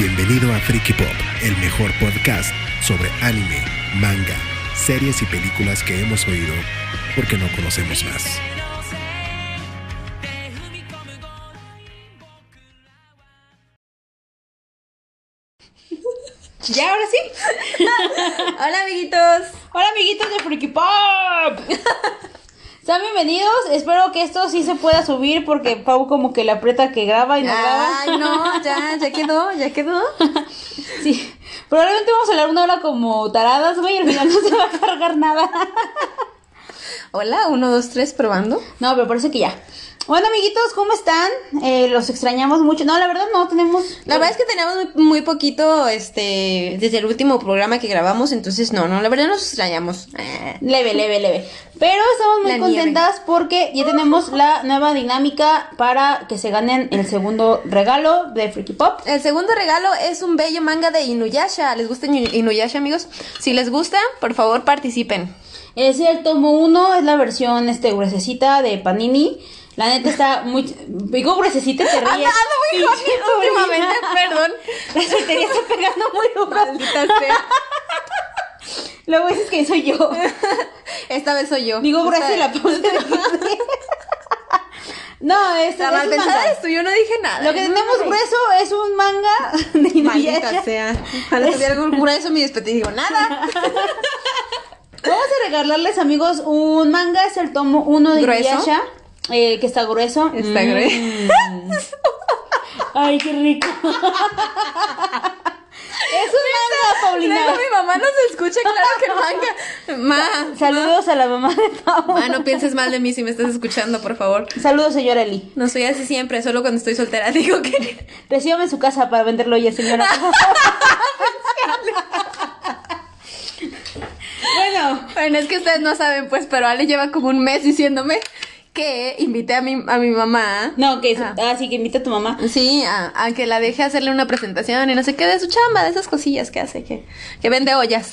Bienvenido a Freaky Pop, el mejor podcast sobre anime, manga, series y películas que hemos oído porque no conocemos más. ¿Ya, ahora sí? Hola amiguitos. Hola, amiguitos de Freaky Pop. Sean bienvenidos. Espero que esto sí se pueda subir porque Pau como que le aprieta que graba y no graba. Ay, no, ya, ya quedó, ya quedó. Sí. Probablemente vamos a hablar una hora como taradas, güey, y al final no se va a cargar nada. Hola, uno, dos, tres, probando. No, pero parece que ya. Bueno, amiguitos, ¿cómo están? Eh, los extrañamos mucho. No, la verdad no, tenemos... La verdad es que teníamos muy, muy poquito, este, desde el último programa que grabamos, entonces no, no, la verdad nos extrañamos. Eh. Leve, leve, leve. Pero estamos muy La contentas porque ya tenemos la nueva dinámica para que se ganen el segundo regalo de Freaky Pop. El segundo regalo es un bello manga de Inuyasha. ¿Les gusta Inu- Inuyasha, amigos? Si les gusta, por favor participen. Es el tomo 1, es la versión este gruesecita de Panini. La neta está muy... Digo gruesecita, te ríes. Ando, muy sobrina. últimamente, perdón. La soltería está pegando muy duro. Maldita sea. Luego dices que soy yo. Esta vez soy yo. Digo gruesa la pausa. No, es, La es eres tú, yo no dije nada. Lo que tenemos grueso es un manga de Inuyasha. sea. Ojalá tuviera algo grueso mi despedida. Digo, nada. Vamos a regalarles, amigos, un manga. Es el tomo 1 de. Inuyasha. Eh, que está grueso. Está Mm. grueso. Ay, qué rico. es un manga, Paulina. Mi mamá no se escucha, claro que manga. Ma, Saludos a la mamá de Pau. ma, no pienses mal de mí si me estás escuchando, por favor. Saludos, señora Eli. No soy así siempre, solo cuando estoy soltera digo que... Recíbame en su casa para venderlo ya, señora. bueno, Bueno, es que ustedes no saben, pues, pero Ale lleva como un mes diciéndome que invité a mi, a mi mamá. no, que Ah. ah, sí, que invita a tu mamá. Sí, a, a que la deje hacerle una presentación y no sé qué de su chamba, de esas cosillas que hace, que, que vende ollas.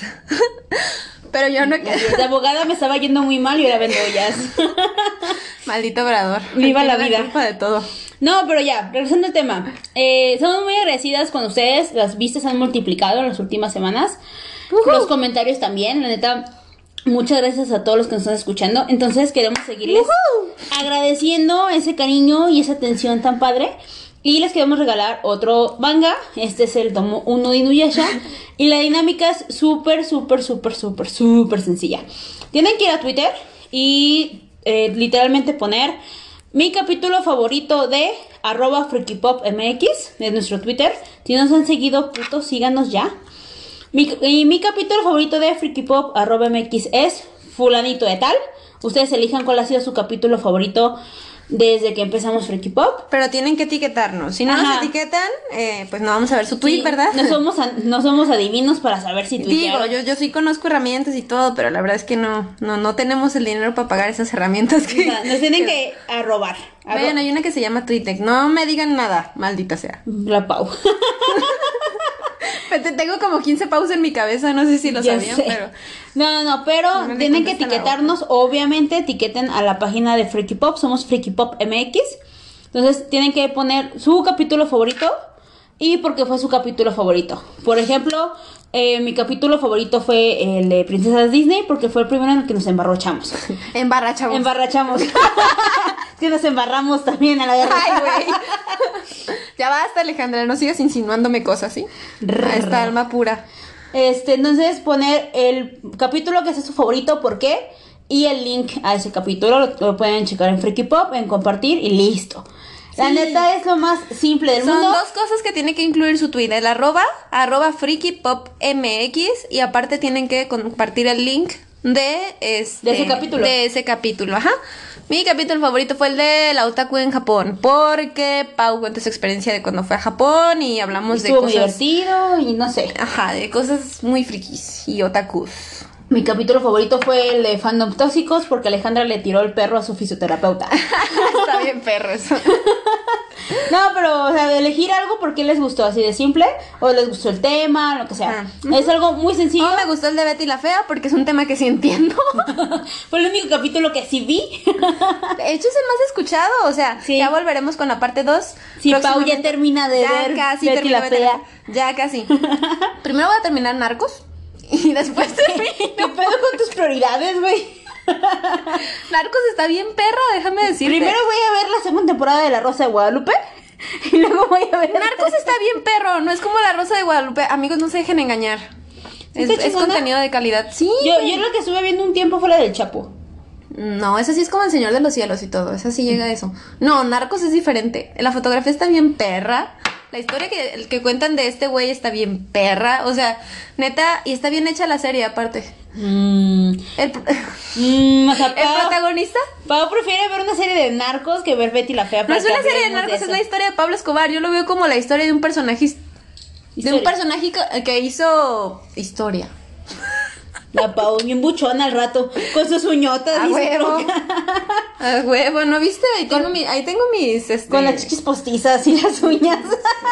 Pero yo no... De abogada me estaba yendo muy mal y ahora vendo ollas. Maldito obrador. Viva la vida. culpa de todo. No, pero ya, regresando al tema. Eh, somos muy agradecidas con ustedes. Las vistas han multiplicado en las últimas semanas. Los comentarios también. La neta, muchas gracias a todos los que nos están escuchando. Entonces queremos seguirles agradeciendo ese cariño y esa atención tan padre. Y les queremos regalar otro manga. Este es el tomo 1 de Inuyasha. y la dinámica es súper, súper, súper, súper, súper sencilla. Tienen que ir a Twitter y eh, literalmente poner mi capítulo favorito de arroba freakypopmx de nuestro Twitter. Si nos han seguido, putos, síganos ya. Mi, y mi capítulo favorito de Freaky Pop arroba MX es fulanito de tal. Ustedes elijan cuál ha sido su capítulo favorito desde que empezamos Freaky Pop. Pero tienen que etiquetarnos. Si no Ajá. nos etiquetan, eh, pues no vamos a ver su tweet, Sí, ¿verdad? No somos, a- no somos adivinos para saber si Digo, tuitearon. yo, yo sí conozco herramientas y todo, pero la verdad es que no, no, no tenemos el dinero para pagar esas herramientas O que... sea, nos tienen que arrobar. Arro- Bueno, hay una que se llama TweetDeck. No me digan nada, maldita sea. La Pau. Te- Tengo como 15 pausas en mi cabeza, no sé si lo Ya sabían, sé. pero... No, no, no, pero No tienen que etiquetarnos. Obviamente, etiqueten a la página de Freaky Pop. Somos Freaky Pop MX. Entonces, tienen que poner su capítulo favorito y por qué fue su capítulo favorito. Por ejemplo, eh, mi capítulo favorito fue el de Princesas Disney porque fue el primero en el que nos embarrochamos. Embarrachamos. Embarrachamos. que nos embarramos también a la guerra. Ay, güey. ya basta, Alejandra, no sigas insinuándome cosas, ¿sí? A esta alma pura. Este, entonces poner el capítulo que sea su favorito, por qué, y el link a ese capítulo lo, lo pueden checar en Freaky Pop, en compartir y listo. La neta es lo más simple del Son mundo. dos cosas que tiene que incluir su tweet, el arroba, arroba freakypopmx y aparte tienen que compartir el link de este, De ese capítulo. De ese capítulo, ajá. Mi capítulo favorito fue el de la otaku en Japón, porque Pau cuenta su experiencia de cuando fue a Japón y hablamos de cosas... divertido y no sé. Ajá, de cosas muy frikis y otakus. Mi capítulo favorito fue el de Fandom Tóxicos porque Alejandra le tiró el perro a su fisioterapeuta. Está bien perro eso. No, pero, o sea, de elegir algo porque les gustó, así de simple, o les gustó el tema, lo que sea. Ah. Es algo muy sencillo. No me gustó el de Betty la Fea porque es un tema que sí entiendo. Fue el único capítulo que sí vi. De hecho, es el más escuchado. O sea, Sí. ya volveremos con la parte 2. Si Pau ya termina de ya ver casi Betty la de Fea. Ya casi. Primero voy a terminar Narcos. Y después. ¿Qué pedo con tus prioridades, güey? Narcos está bien perra, déjame decirte. Primero voy a ver la segunda temporada de La Rosa de Guadalupe. Y luego voy a ver. Narcos está bien perro, no es como la Rosa de Guadalupe. Amigos, no se dejen engañar. Es, contenido de calidad. Sí. Yo, yo lo que estuve viendo un tiempo fue la del Chapo. No, esa sí es como el Señor de los Cielos y todo. Esa sí llega a eso. No, Narcos es diferente. La fotografía está bien perra. La historia que, que cuentan de este güey está bien perra. O sea, neta, y está bien hecha la serie aparte. Mmm. El, o sea, el Pau, protagonista Pau prefiere ver una serie de narcos que ver Betty la Fea. no es una serie de narcos, es la historia de Pablo Escobar. Yo lo veo como la historia de un personaje. De un Historia. personaje que hizo historia. La Pau, bien buchona al rato, con sus uñotas. A huevo. A huevo, ¿no viste? Ahí tengo, mi, ahí tengo mis. Este, Con las chichis postizas y las uñas.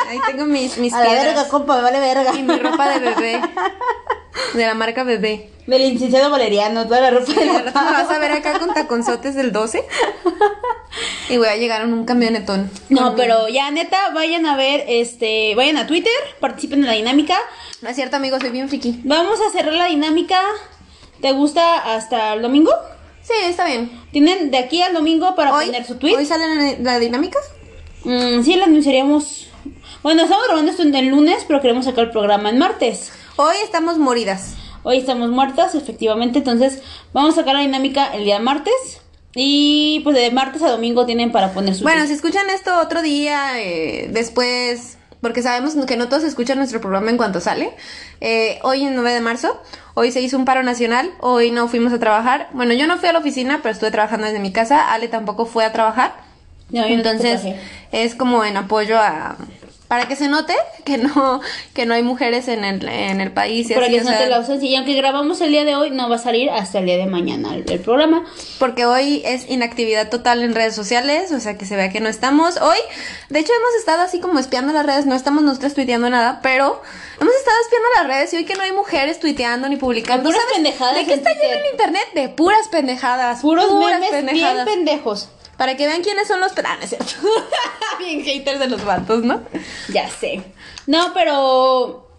Ahí tengo mis, mis A la verga, compa, me vale verga. Y mi ropa de bebé. De la marca bebé. Del licenciado Valeriano, toda la ropa de la me vas a ver acá con taconzotes del 12. Y voy a llegar en un camionetón. No, pero ya neta, vayan a ver, este, vayan a Twitter, participen en la dinámica. No es cierto, amigo, soy bien friki. Vamos a cerrar la dinámica. ¿Te gusta hasta el domingo? Sí, está bien. Tienen de aquí al domingo para Hoy, poner su tweet. ¿Hoy sale la, la dinámica? Mm, sí, la anunciaríamos. Bueno, estamos grabando esto en el lunes, pero queremos sacar el programa en martes. Hoy estamos moridas. Hoy estamos muertas, efectivamente, entonces vamos a sacar la dinámica el día martes. Y pues de martes a domingo tienen para poner su Bueno, si escuchan esto otro día, eh, después, porque sabemos que no todos escuchan nuestro programa en cuanto sale. eh, hoy, el 9 de marzo, hoy se hizo un paro nacional, hoy no fuimos a trabajar. Bueno, yo no fui a la oficina, pero estuve trabajando desde mi casa. Ale tampoco fue a trabajar. No, no Entonces, es como en apoyo a... Para que se note que no, que no hay mujeres en el, en el país. y Para así, que se note sea, la ausencia. Y aunque grabamos el día de hoy, no va a salir hasta el día de mañana el, el programa. Porque hoy es inactividad total en redes sociales, o sea que se vea que no estamos. Hoy, de hecho, hemos estado así como espiando las redes, no estamos nosotros tuiteando nada, pero hemos estado espiando las redes y hoy que no hay mujeres tuiteando ni publicando. Puras ¿sabes pendejadas ¿De qué está lleno el internet? De puras pendejadas. Puros puras memes bien pendejos. Para que vean quiénes son los... Ah, no es cierto. bien haters de los vatos, ¿no? Ya sé. No, pero...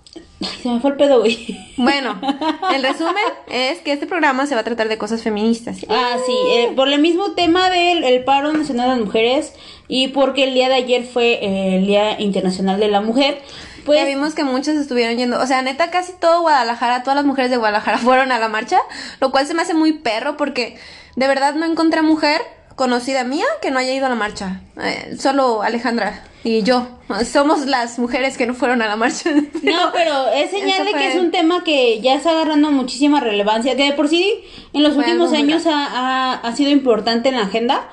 Ay, se me fue el pedo, güey. Bueno, el resumen es que este programa se va a tratar de cosas feministas. Ah, sí, eh, por el mismo tema del el paro nacional de las mujeres y porque el día de ayer fue eh, el Día Internacional de la Mujer, pues ya vimos que muchos estuvieron yendo, o sea, neta, casi todo Guadalajara, todas las mujeres de Guadalajara fueron a la marcha, lo cual se me hace muy perro porque de verdad no encontré mujer conocida mía que no haya ido a la marcha. Eh, solo Alejandra y yo somos las mujeres que no fueron a la marcha. No, pero es señal de que es un tema que ya está agarrando muchísima relevancia, que de por sí en los últimos años ha, ha- ha sido importante en la agenda,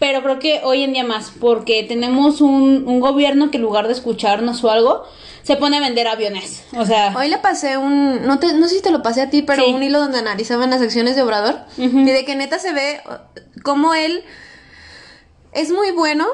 pero creo que hoy en día más, porque tenemos un, un gobierno que en lugar de escucharnos o algo, se pone a vender aviones. O sea, Hoy le pasé un, no, te, no sé si te lo pasé a ti, pero Sí. un hilo donde analizaban las acciones de Obrador y de que neta se ve uh, como él es muy bueno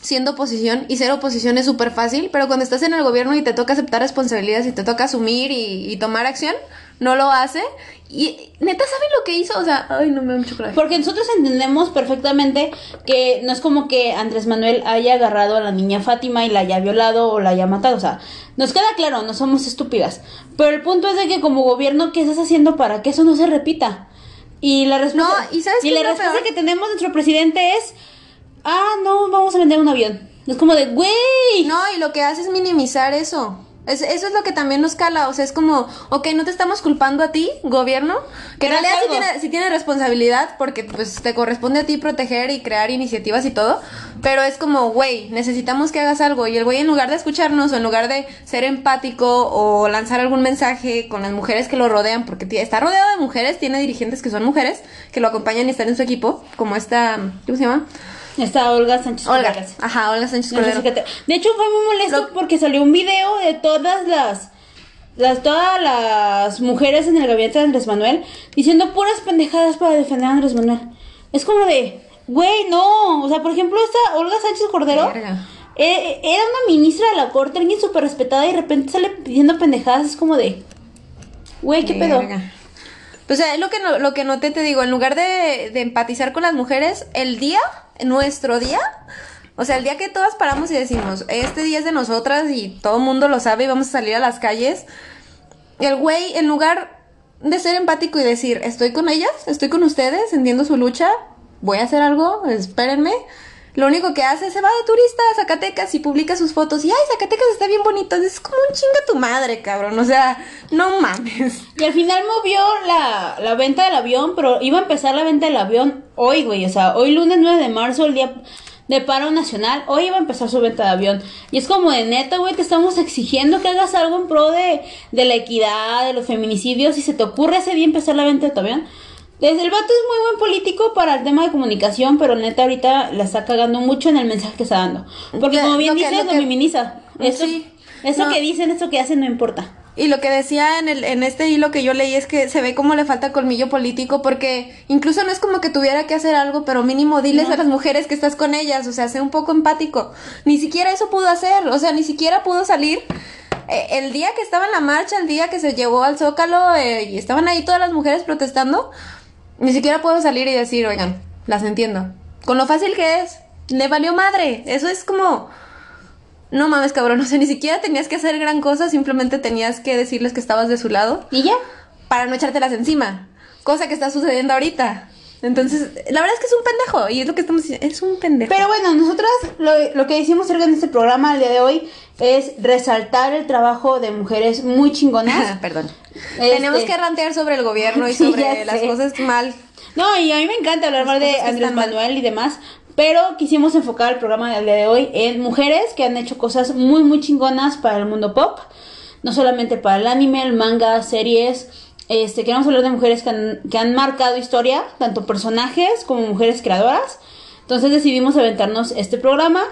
siendo oposición y ser oposición es súper fácil, pero cuando estás en el gobierno y te toca aceptar responsabilidades y te toca asumir y, y tomar acción, no lo hace y neta sabe lo que hizo, o sea, ay, no me da mucho coraje. Porque nosotros entendemos perfectamente que no es como que Andrés Manuel haya agarrado a la niña Fátima y la haya violado o la haya matado. O sea, nos queda claro, no somos estúpidas. Pero el punto es de que como gobierno, ¿qué estás haciendo para que eso no se repita? Y la respuesta, No, ¿y sabes la respuesta peor? que tenemos nuestro presidente es, ah, no, vamos a vender un avión. Es como de, güey. No, y lo que hace es minimizar eso. Es- eso es lo que también nos cala, o sea, es como, ok, no te estamos culpando a ti, gobierno, que en realidad sí tiene, sí tiene responsabilidad porque pues te corresponde a ti proteger y crear iniciativas y todo, pero es como, güey, necesitamos que hagas algo y el güey en lugar de escucharnos o en lugar de ser empático o lanzar algún mensaje con las mujeres que lo rodean, porque está rodeado de mujeres, tiene dirigentes que son mujeres, que lo acompañan y están en su equipo, como esta, ¿cómo se llama? Está Olga Sánchez Olga. Ajá, Olga Sánchez Cordero. De hecho, fue muy molesto Lo- porque salió un video de todas las las, todas las mujeres en el gabinete de Andrés Manuel diciendo puras pendejadas para defender a Andrés Manuel. Es como de, güey, no. O sea, por ejemplo, esta Olga Sánchez Cordero Verga. eh, era una ministra de la corte, alguien súper respetada y de repente sale pidiendo pendejadas. Es como de, güey, ¿qué pedo? O sea, es lo que, no- lo que noté, te digo, en lugar de, de empatizar con las mujeres, el día, nuestro día, o sea, el día que todas paramos y decimos, este día es de nosotras y todo el mundo lo sabe y vamos a salir a las calles, el güey, en lugar de ser empático y decir, estoy con ellas, estoy con ustedes, entiendo su lucha, voy a hacer algo, espérenme. Lo único que hace es se va de turista a Zacatecas y publica sus fotos y ay, Zacatecas está bien bonito. Es como un chinga tu madre, cabrón. O sea, no mames. Y al final movió la, la venta del avión, pero iba a empezar la venta del avión hoy, güey. O sea, hoy lunes 9 de marzo, el día de paro nacional, hoy iba a empezar su venta de avión. Y es como de neta, güey, te estamos exigiendo que hagas algo en pro de, de la equidad, de los feminicidios, y se te ocurre ese día empezar la venta de tu avión. Desde el vato es muy buen político para el tema de comunicación, pero neta ahorita la está cagando mucho en el mensaje que está dando. Porque como bien lo que- lo que- minimiza. Eso, Sí. eso No. que dicen, eso que hacen, no importa. Y lo que decía en, el, en este hilo que yo leí es que se ve como le falta colmillo político porque incluso no es como que tuviera que hacer algo, pero mínimo diles No. a las mujeres que estás con ellas, o sea, sé un poco empático. Ni siquiera eso pudo hacer, o sea, ni siquiera pudo salir. Eh, el día que estaba en la marcha, el día que se llevó al Zócalo eh, y estaban ahí todas las mujeres protestando, ni siquiera puedo salir y decir, oigan, las entiendo. Con lo fácil que es, le valió madre. Eso es como... No mames, cabrón, o sea, ni siquiera tenías que hacer gran cosa, simplemente tenías que decirles que estabas de su lado ¿Y ya? para no echártelas encima. Cosa que está sucediendo ahorita. Entonces, la verdad es que es un pendejo y es lo que estamos diciendo, es un pendejo. Pero bueno, nosotras lo, lo que hicimos cerca en este programa el día de hoy es resaltar el trabajo de mujeres muy chingonas. Perdón. Este- Tenemos que rantear sobre el gobierno y sobre las sé. cosas mal. No, y a mí me encanta hablar Las más de Andrés mal. Manuel y demás, pero quisimos enfocar el programa del día de hoy en mujeres que han hecho cosas muy, muy chingonas para el mundo pop, no solamente para el anime, el manga, series. Este, queremos hablar de mujeres que han, que han marcado historia, tanto personajes como mujeres creadoras. Entonces decidimos aventarnos este programa,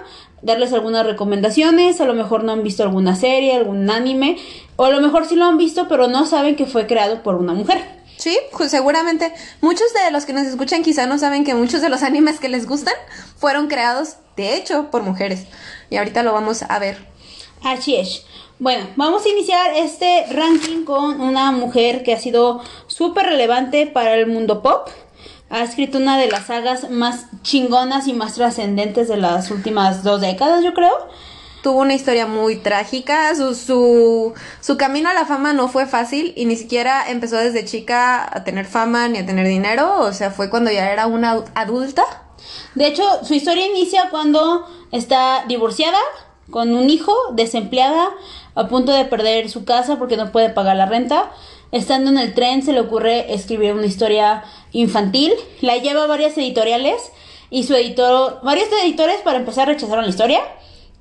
darles algunas recomendaciones, a lo mejor no han visto alguna serie, algún anime, o a lo mejor sí lo han visto, pero no saben que fue creado por una mujer. Sí, ju- seguramente muchos de los que nos escuchan quizá no saben que muchos de los animes que les gustan fueron creados, de hecho, por mujeres. Y ahorita lo vamos a ver. Así es. Bueno, vamos a iniciar este ranking con una mujer que ha sido súper relevante para el mundo pop. Ha escrito una de las sagas más chingonas y más trascendentes de las últimas dos décadas, yo creo. Tuvo una historia muy trágica, su, su, su camino a la fama no fue fácil y ni siquiera empezó desde chica a tener fama ni a tener dinero, o sea, fue cuando ya era una adu- adulta. De hecho, su historia inicia cuando está divorciada, con un hijo, desempleada, a punto de perder su casa porque no puede pagar la renta. Estando en el tren se le ocurre escribir una historia infantil, la lleva a varias editoriales y su editor, varios editores para empezar rechazaron la historia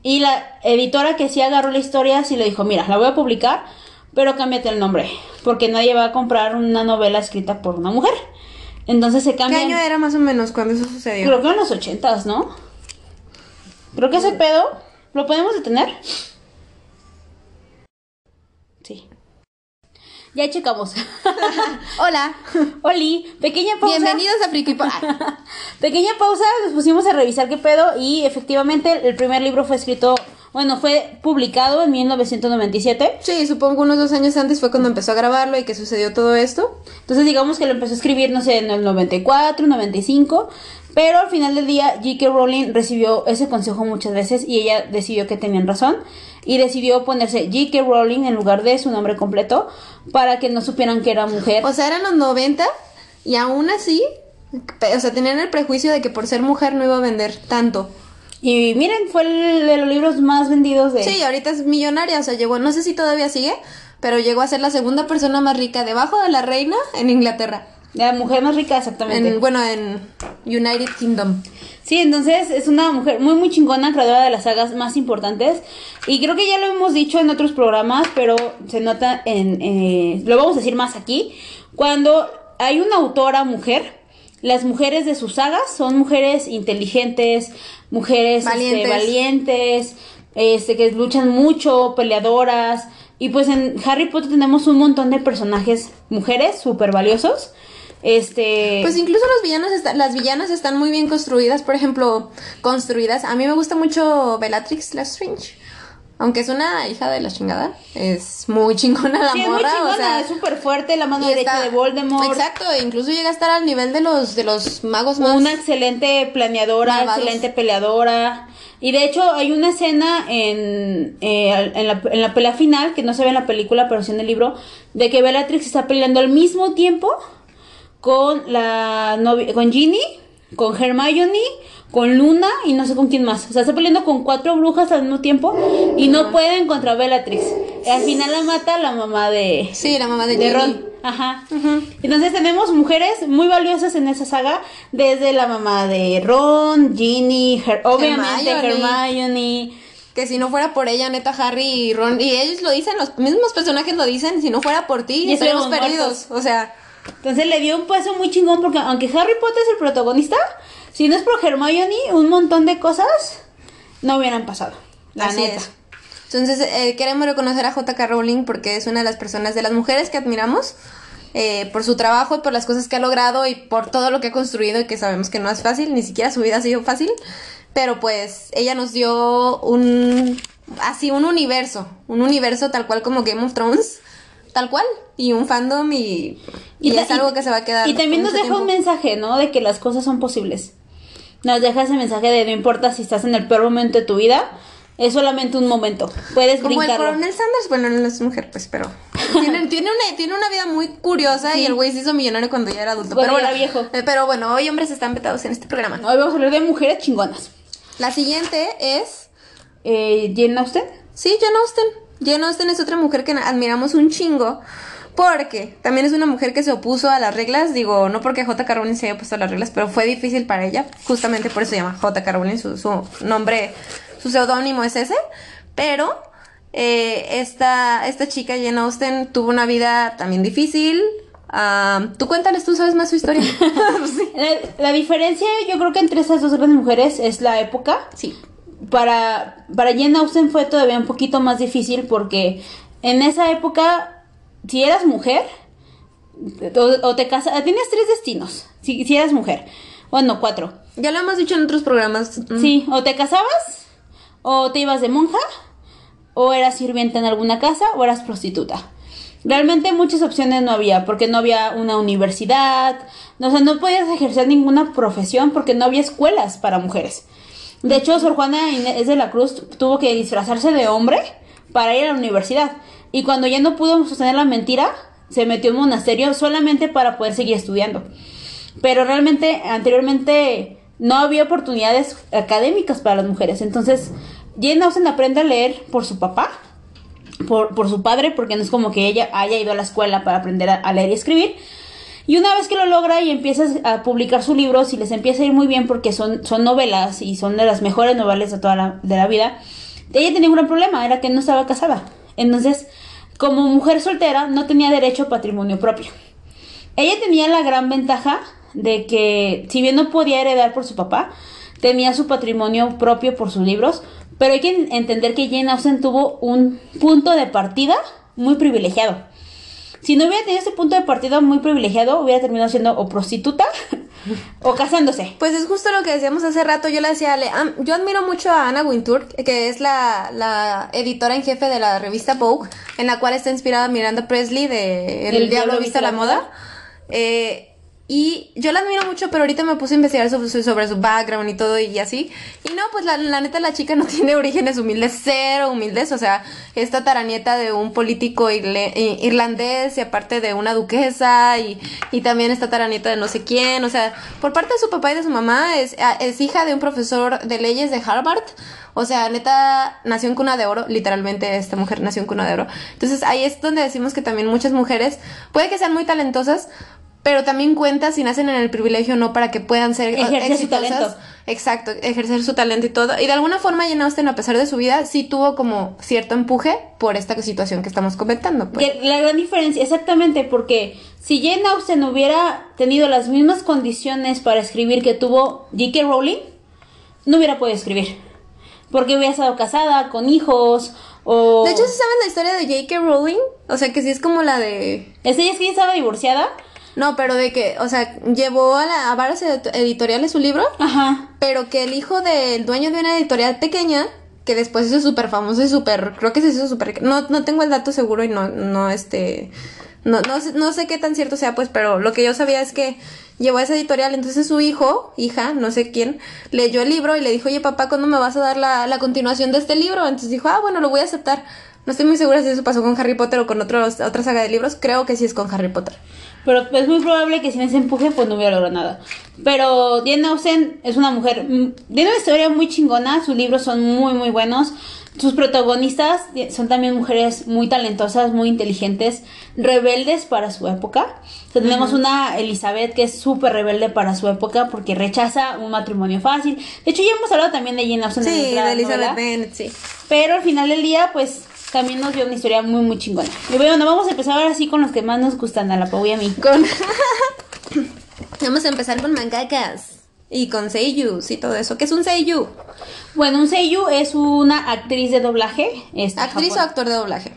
y la editora que sí agarró la historia sí le dijo, mira, la voy a publicar, pero cámbiate el nombre, porque nadie va a comprar una novela escrita por una mujer. Entonces se ¿Qué cambia. año era más o menos cuando eso sucedió? Creo que en los ochentas, ¿no? Creo que ese pedo lo podemos detener. Sí. Ya checamos. Hola, Oli, pequeña pausa. bienvenidos a Friki Pequeña pausa, nos pusimos a revisar qué pedo y efectivamente el primer libro fue escrito, bueno, fue publicado en 1997. Sí, supongo unos dos años antes fue cuando empezó a grabarlo y que sucedió todo esto. Entonces digamos que lo empezó a escribir, no sé, en el 94, 95, pero al final del día J.K. Rowling recibió ese consejo muchas veces y ella decidió que tenían razón y decidió ponerse J.K. Rowling en lugar de su nombre completo para que no supieran que era mujer. O sea, eran los 90 y aún así, o sea, tenían el prejuicio de que por ser mujer no iba a vender tanto. Y miren, fue el de los libros más vendidos de... Sí, ahorita es millonaria, o sea, llegó, no sé si todavía sigue, pero llegó a ser la segunda persona más rica debajo de la reina en Inglaterra. La mujer más rica, exactamente. En, bueno, en United Kingdom. Sí, entonces es una mujer muy muy chingona, creadora de las sagas más importantes. Y creo que ya lo hemos dicho en otros programas, pero se nota en... eh, lo vamos a decir más aquí. Cuando hay una autora mujer, las mujeres de sus sagas son mujeres inteligentes, mujeres este, Valientes. valientes, este, que luchan mucho, peleadoras, Y pues en Harry Potter tenemos un montón de personajes mujeres súper valiosos. Este. Pues incluso los villanos las villanas están muy bien construidas, por ejemplo, construidas. A mí me gusta mucho Bellatrix Lestrange. Aunque es una hija de la chingada, es muy chingona la sí, es muy chingona, o sea, es súper fuerte, la mano derecha está- de Voldemort. Exacto, e incluso llega a estar al nivel de los de los magos más Una excelente planeadora, Malvados. excelente peleadora. Y de hecho hay una escena en, eh, en, la, en la pelea final, que no se ve en la película, pero sí en el libro, de que Bellatrix está peleando al mismo tiempo con la novia, con Ginny, con Hermione, con Luna y no sé con quién más. O sea, está peleando con cuatro brujas al mismo tiempo y no pueden contra Bellatrix. Y al final la mata la mamá de, Sí, la mamá de. Ron. Ajá. Entonces tenemos mujeres muy valiosas en esa saga, desde la mamá de Ron, Ginny, Her- obviamente Hermione. Hermione. Que si no fuera por ella, neta, Harry y Ron, y ellos lo dicen, los mismos personajes lo dicen, si no fuera por ti, Ya estaríamos perdidos. muertos. O sea, Entonces le dio un peso muy chingón porque aunque Harry Potter es el protagonista, si no es por Hermione, un montón de cosas no hubieran pasado. La así neta. es. Entonces, eh, queremos reconocer a J.K. Rowling porque es una de las personas, de las mujeres que admiramos eh, por su trabajo y por las cosas que ha logrado y por todo lo que ha construido y que sabemos que no es fácil, ni siquiera su vida ha sido fácil. Pero pues ella nos dio un, así, un universo, un universo tal cual como Game of Thrones, tal cual, y un fandom y, y, es algo que se va a quedar. Y también nos deja un mensaje, ¿no? De que las cosas son posibles. Nos deja ese mensaje de no importa si estás en el peor momento de tu vida, es solamente un momento. Puedes Como el coronel Sanders, bueno, no es mujer, pues, pero tiene, tiene, una, tiene una vida muy curiosa y el güey se hizo millonario cuando ya era adulto. Pero bueno, viejo. eh, Pero bueno, hoy hombres están vetados en este programa. Hoy vamos a hablar de mujeres chingonas. La siguiente es, Eh, Jane Austen. sí, Jane Austen. Jane Austen es otra mujer que admiramos un chingo. Porque también es una mujer que se opuso a las reglas, digo, no porque J.K. Rowling se haya opuesto a las reglas, pero fue difícil para ella, justamente por eso se llama J.K. Rowling, su, su nombre, su seudónimo es ese, pero eh, esta, esta chica, Jane Austen, tuvo una vida también difícil. Tú cuéntales, tú sabes más su historia. sí. La, la diferencia, yo creo que entre esas dos grandes mujeres es la época. sí. Para, para Jane Austen fue todavía un poquito más difícil porque en esa época, si eras mujer, o, o te casas, tenías tres destinos, si, si eras mujer. Bueno, cuatro. Ya lo hemos dicho en otros programas. Mm. Sí, o te casabas, o te ibas de monja, o eras sirvienta en alguna casa, o eras prostituta. Realmente muchas opciones no había, porque no había una universidad, no, o sea, no podías ejercer ninguna profesión porque no había escuelas para mujeres. De hecho, Sor Juana Inés de la Cruz tuvo que disfrazarse de hombre para ir a la universidad. Y cuando ya no pudo sostener la mentira, se metió en un monasterio solamente para poder seguir estudiando. Pero realmente, anteriormente, no había oportunidades académicas para las mujeres. Entonces, Jane Austen aprende a leer por su papá, por, por su padre, porque no es como que ella haya ido a la escuela para aprender a, leer y escribir. Y una vez que lo logra y empiezas a publicar sus libros y les empieza a ir muy bien porque son, son novelas y son de las mejores novelas de toda la, de la vida, ella tenía un gran problema, era que no estaba casada. Entonces, como mujer soltera, no tenía derecho a patrimonio propio. Ella tenía la gran ventaja de que, si bien no podía heredar por su papá, tenía su patrimonio propio por sus libros, pero hay que entender que Jane Austen tuvo un punto de partida muy privilegiado. Si no hubiera tenido ese punto de partida muy privilegiado, hubiera terminado siendo o prostituta o casándose. Pues es justo lo que decíamos hace rato. Yo le decía, yo admiro mucho a Anna Wintour, que es la, la editora en jefe de la revista Vogue, en la cual está inspirada Miranda Presley de El, Diablo Viste a la Moda. Eh, y yo la admiro mucho, pero ahorita me puse a investigar sobre su, background y todo y así. Y no, pues la, neta la chica no tiene orígenes humildes, cero humildes. O sea, es tataranieta de un político irlandés y aparte de una duquesa y, y también es tataranieta de no sé quién. O sea, por parte de su papá y de su mamá es, es hija de un profesor de leyes de Harvard. O sea, neta, nació en cuna de oro, literalmente esta mujer nació en cuna de oro. Entonces ahí es donde decimos que también muchas mujeres, puede que sean muy talentosas, pero también cuenta si nacen en el privilegio o no para que puedan ser eh, Ejercer su exitosas. talento. Exacto, ejercer su talento y todo. Y de alguna forma Jane Austen, a pesar de su vida, sí tuvo como cierto empuje por esta situación que estamos comentando. pues. La gran diferencia, exactamente, porque si Jane Austen hubiera tenido las mismas condiciones para escribir que tuvo J.K. Rowling, no hubiera podido escribir. porque había estado casada, con hijos, o... De hecho, ¿sí saben la historia de J.K. Rowling? O sea, que sí es como la de... ¿Es ella es que ella estaba divorciada? No, pero de que, o sea, llevó a, la, a varias edit- editoriales su libro, Ajá. pero que el hijo del dueño de una editorial pequeña, que después hizo súper famoso y súper, creo que se hizo súper, no, no tengo el dato seguro y no, no, este, no, no, sé- no sé qué tan cierto sea, pues, pero lo que yo sabía es que llevó a esa editorial, entonces su hijo, hija, no sé quién, leyó el libro y le dijo, oye papá, ¿cuándo me vas a dar la, la continuación de este libro? Entonces dijo, ah, bueno, lo voy a aceptar. No estoy muy segura si eso pasó con Harry Potter o con otros, otra saga de libros, creo que sí es con Harry Potter. Pero es muy probable que sin ese empuje pues no hubiera logrado nada. Pero Jane Austen es una mujer, mm, tiene una historia muy chingona, sus libros son muy muy buenos. Sus protagonistas son también mujeres muy talentosas, muy inteligentes, rebeldes para su época. O sea, tenemos una Elizabeth que es súper rebelde para su época porque rechaza un matrimonio fácil. De hecho, ya hemos hablado también de Jane Austen. en Sí, otra de Elizabeth novela. Sí. Pero al final del día, pues también nos dio una historia muy, muy chingona. Y bueno, vamos a empezar ahora sí con los que más nos gustan, a la Pau y a mí. Con... Vamos a empezar con mangakas. Y con seiyus y todo eso. ¿Qué es un seiyu? Bueno, un seiyu es una actriz de doblaje. este, ¿Actriz o actor de doblaje?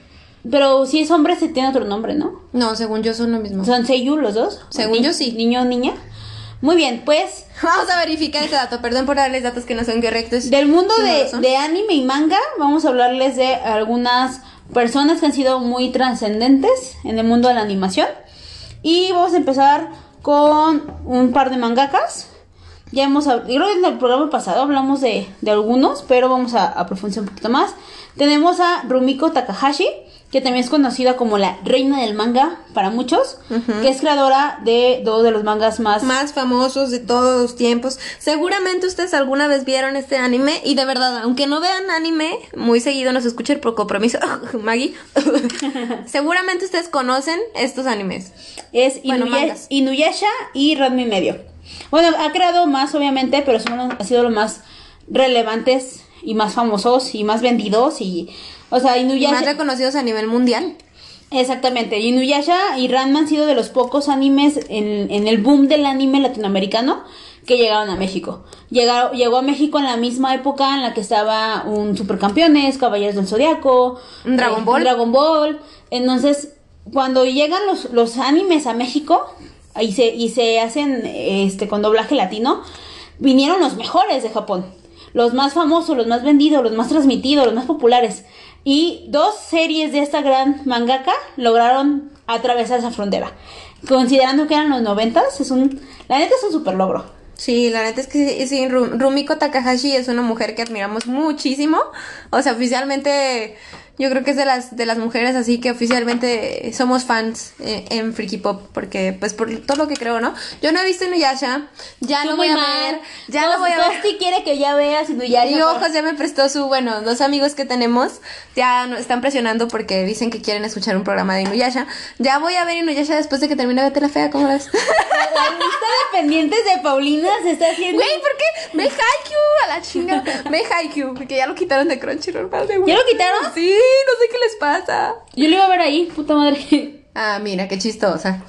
Pero si es hombre, se tiene otro nombre, ¿no? No, según yo son lo mismo. Son seiyu los dos. Según yo, sí. Niño o niña. Muy bien, pues Vamos a verificar ese dato. Perdón por darles datos que no son correctos. del mundo Sí, de, de anime y manga, vamos a hablarles de algunas personas que han sido muy trascendentes en el mundo de la animación. Y vamos a empezar con un par de mangakas. Ya hemos, creo que en el programa pasado hablamos de, de algunos, pero vamos a, a profundizar un poquito más. Tenemos a Rumiko Takahashi, que también es conocida como la reina del manga para muchos, que es creadora de dos de los mangas más... Más famosos de todos los tiempos. Seguramente ustedes alguna vez vieron este anime. Y de verdad, aunque no vean anime, muy seguido nos escuchen por compromiso. Maggie. Seguramente ustedes conocen estos animes. Es Bueno, Inuya- mangas. Inuyasha y Ranma y medio. Bueno, ha creado más, obviamente, pero son los- ha sido los más relevantes y más famosos y más vendidos y... O sea, Inuyasha... más reconocidos a nivel mundial. Exactamente, Inuyasha y Ranma han sido de los pocos animes en, en el boom del anime latinoamericano que llegaron a México. Llegaron, llegó a México en la misma época en la que estaba un Supercampeones, Caballeros del Zodiaco, Dragon Ball. un Dragon Ball. Entonces, cuando llegan los, los animes a México y se, y se hacen este con doblaje latino, vinieron los mejores de Japón. Los más famosos, los más vendidos, los más transmitidos, los más populares. Y dos series de esta gran mangaka lograron atravesar esa frontera. Considerando que eran los noventas, es un... La neta es un super logro. Sí, la neta es que sí, sí, Ru- Rumiko Takahashi es una mujer que admiramos muchísimo. O sea, oficialmente yo creo que es de las de las mujeres así que oficialmente somos fans eh, en Freaky Pop porque pues por todo lo que creo, ¿no? Yo no he visto Inuyasha, ya lo voy muy a ver, ya lo voy a ver. Costi quiere que ya veas Inuyasha. Y Ojos ya me prestó su, bueno, dos amigos que tenemos ya nos están presionando porque dicen que quieren escuchar un programa de Inuyasha. Ya voy a ver Inuyasha después de que termine Vete la Fea, ¿cómo ves? La lista de pendientes de Paulina se está haciendo... Güey, ¿por qué? Ve Haikyuu a la chinga. Ve Haikyuu, porque ya lo quitaron de Crunchyroll. ¿Ya lo quitaron? Sí, no sé qué les pasa. Yo lo iba a ver ahí, puta madre. Ah, mira, qué chistosa.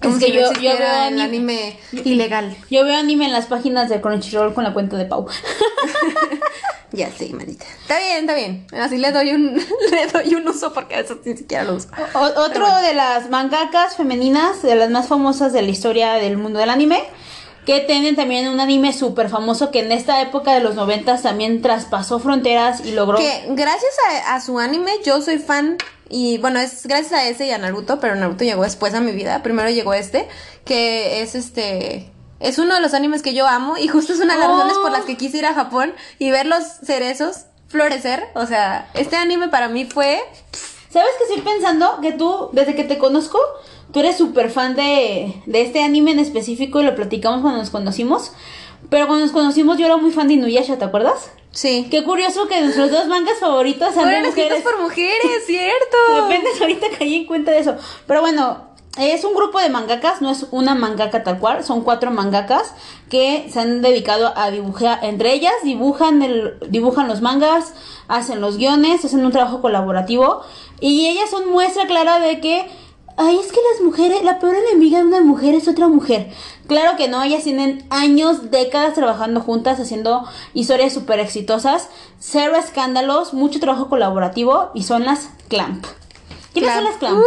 Es que si yo- yo veo anime- ilegal. Yo veo anime en las páginas de Crunchyroll con la cuenta de Pau. Ya sé, maldita. Está bien, está bien. Así le doy un, le doy un uso porque eso ni siquiera lo uso. O- otro de las mangakas femeninas, de las más famosas de la historia del mundo del anime, que tienen también un anime súper famoso que en esta época de los noventas también traspasó fronteras y logró... Que gracias a, a su anime yo soy fan y bueno, es gracias a ese y a Naruto, pero Naruto llegó después a mi vida. Primero llegó este, que es este... Es uno de los animes que yo amo y justo es una de las Oh. razones por las que quise ir a Japón y ver los cerezos florecer. O sea, este anime para mí fue... ¿Sabes que estoy pensando? Que tú, desde que te conozco, tú eres súper fan de, de este anime en específico y lo platicamos cuando nos conocimos. Pero cuando nos conocimos yo era muy fan de Inuyasha, ¿te acuerdas? Sí. Qué curioso que nuestros dos mangas favoritos sean mujeres. por mujeres, ¿cierto? De repente ahorita caí en cuenta de eso. Pero bueno, es un grupo de mangakas, no es una mangaka tal cual, son cuatro mangakas que se han dedicado a dibujar, entre ellas dibujan, el, dibujan los mangas, hacen los guiones, hacen un trabajo colaborativo y ellas son muestra clara de que ay, es que las mujeres, la peor enemiga de una mujer es otra mujer. Claro que no, ellas tienen años, décadas trabajando juntas, haciendo historias súper exitosas, cero escándalos, mucho trabajo colaborativo y son las Clamp. ¿Quiénes son las Clamp? Uh,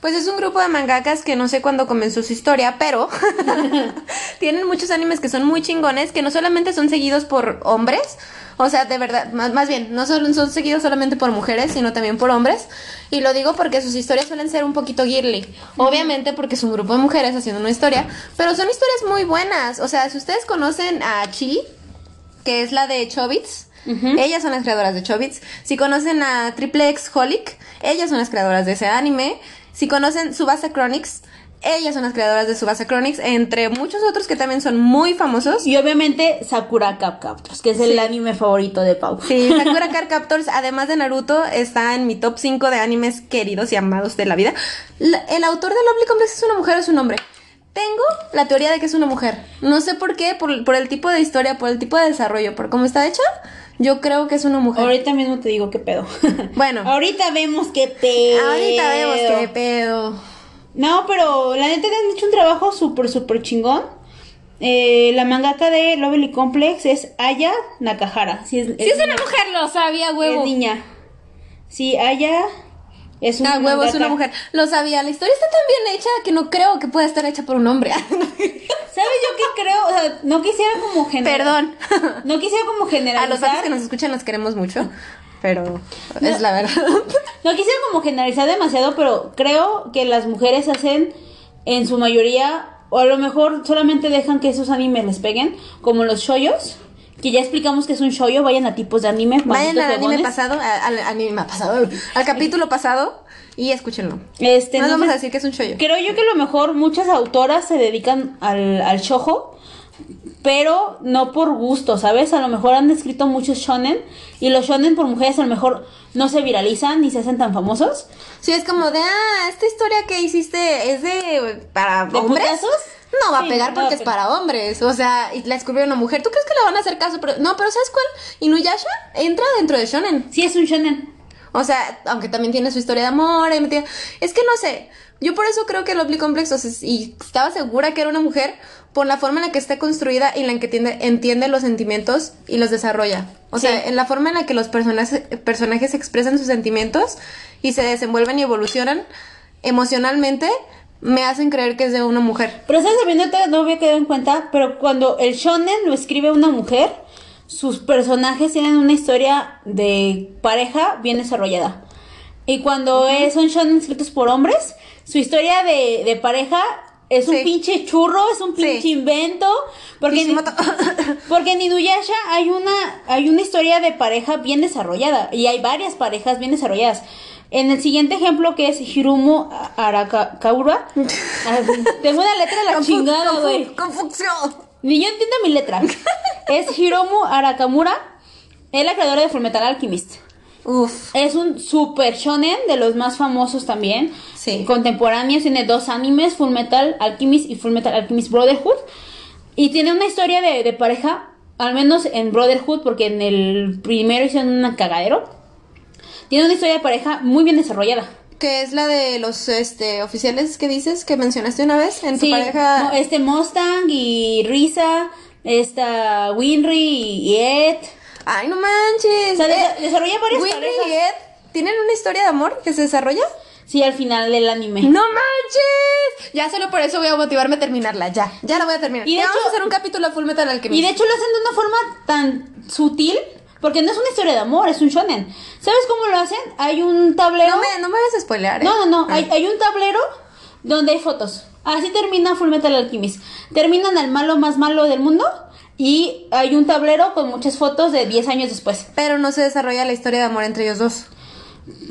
pues es un grupo de mangakas que no sé cuándo comenzó su historia, pero tienen muchos animes que son muy chingones, que no solamente son seguidos por hombres, o sea, de verdad, más, más bien, no son, son seguidos solamente por mujeres, sino también por hombres. Y lo digo porque sus historias suelen ser un poquito girly. Obviamente porque es un grupo de mujeres haciendo una historia, pero son historias muy buenas. O sea, si ustedes conocen a Chi, que es la de Chobits, ellas son las creadoras de Chobits. Si conocen a Triple X Holic, ellas son las creadoras de ese anime. Si conocen Subasa Chronics, ellas son las creadoras de Subasa Chronics, entre muchos otros que también son muy famosos. Y obviamente Sakura Cap Captors, que es el Sí. anime favorito de Pau. Sí, Sakura Card Captors, además de Naruto, está en mi top 5 de animes queridos y amados de la vida. La- el autor de Lovely Complex es una mujer o es un hombre. Tengo la teoría de que es una mujer. No sé por qué, por, por el tipo de historia, por el tipo de desarrollo, por cómo está hecha. Yo creo que es una mujer. Ahorita mismo te digo qué pedo. Bueno. ahorita vemos qué pedo. Ahorita vemos qué pedo. No, pero la neta le han hecho un trabajo súper, súper chingón. Eh, la mangaka de Lovely Complex es Aya Nakahara. Sí, es, Si es una mujer, lo sabía, es huevo. niña. Sí, Aya es una Ah, huevo, es una mujer. Lo sabía. La historia está tan bien hecha que no creo que pueda estar hecha por un hombre. ¿Sabes yo qué creo? O sea, no quisiera como generar. Perdón. No quisiera como A generalizar. los fans que nos escuchan los queremos mucho. Pero es la verdad. No quisiera como generalizar demasiado, pero creo que las mujeres hacen en su mayoría, o a lo mejor solamente dejan que esos animes les peguen, como los shoyos, que ya explicamos que es un shoyo, vayan a tipos de anime. Vayan al anime pasado, al anime pasado, al capítulo pasado y escúchenlo. Este, Nos vamos a decir que es un shoyo. Creo yo que a lo mejor muchas autoras se dedican al, al shojo, pero no por gusto, ¿sabes? A lo mejor han escrito muchos shonen y los shonen por mujeres a lo mejor no se viralizan ni se hacen tan famosos. Sí, es como de, ah, esta historia que hiciste es de para ¿De hombres. putazos? No va a pegar no porque es para hombres. O sea, y la descubrió una mujer. ¿Tú crees que le van a hacer caso? Pero, no, pero ¿sabes cuál? Inuyasha entra dentro de shonen. Sí, es un shonen. O sea, aunque también tiene su historia de amor. Es que no sé. Yo por eso creo que Lovely Complex, o sea, y estaba segura que era una mujer por la forma en la que está construida y en la que entiende, entiende los sentimientos y los desarrolla. O Sí. sea, en la forma en la que los personajes, personajes expresan sus sentimientos y se desenvuelven y evolucionan emocionalmente, me hacen creer que es de una mujer. Pero sabes, también no, había quedado en cuenta, pero cuando el shonen lo escribe una mujer, sus personajes tienen una historia de pareja bien desarrollada. Y cuando eh, son shonen escritos por hombres, su historia de, de pareja es un pinche churro, es un Sí. pinche invento. Porque en, porque en Inuyasha hay una, hay una historia de pareja bien desarrollada. Y hay varias parejas bien desarrolladas. En el siguiente ejemplo que es Hirumu Arakaura. Tengo una letra de la Confu- chingada, confu- güey. Confusión. Ni yo entiendo mi letra. es Hiromu Arakamura. Es la creadora de Fullmetal Alchemist. Uf. Es un super shonen de los más famosos también. Sí. Contemporáneos. Tiene dos animes, Fullmetal Alchemist y Fullmetal Alchemist Brotherhood. Y tiene una historia de, de pareja, al menos en Brotherhood, porque en el primero hicieron un cagadero. Tiene una historia de pareja muy bien desarrollada. Que es la de los este, oficiales que dices, que mencionaste una vez en tu pareja. este Mustang y Risa, esta Winry y Ed. Ay, no manches. O sea, Eh, de- desarrolla varias Winry y Ed tienen una historia de amor que se desarrolla. Sí, al final del anime. ¡No manches! Ya solo por eso voy a motivarme a terminarla. Ya, ya la voy a terminar. Y de vamos hecho- a hacer un capítulo Full Metal Alchemist. Y de hecho lo hacen de una forma tan sutil, porque no es una historia de amor, es un shonen. ¿Sabes cómo lo hacen? Hay un tablero. no me, no me vayas a spoilear, ¿eh? No, no, no. Hay, hay un tablero donde hay fotos. Así termina Full Metal Alchemist. Terminan al malo más malo del mundo y hay un tablero con muchas fotos de 10 años después. Pero no se desarrolla la historia de amor entre ellos dos.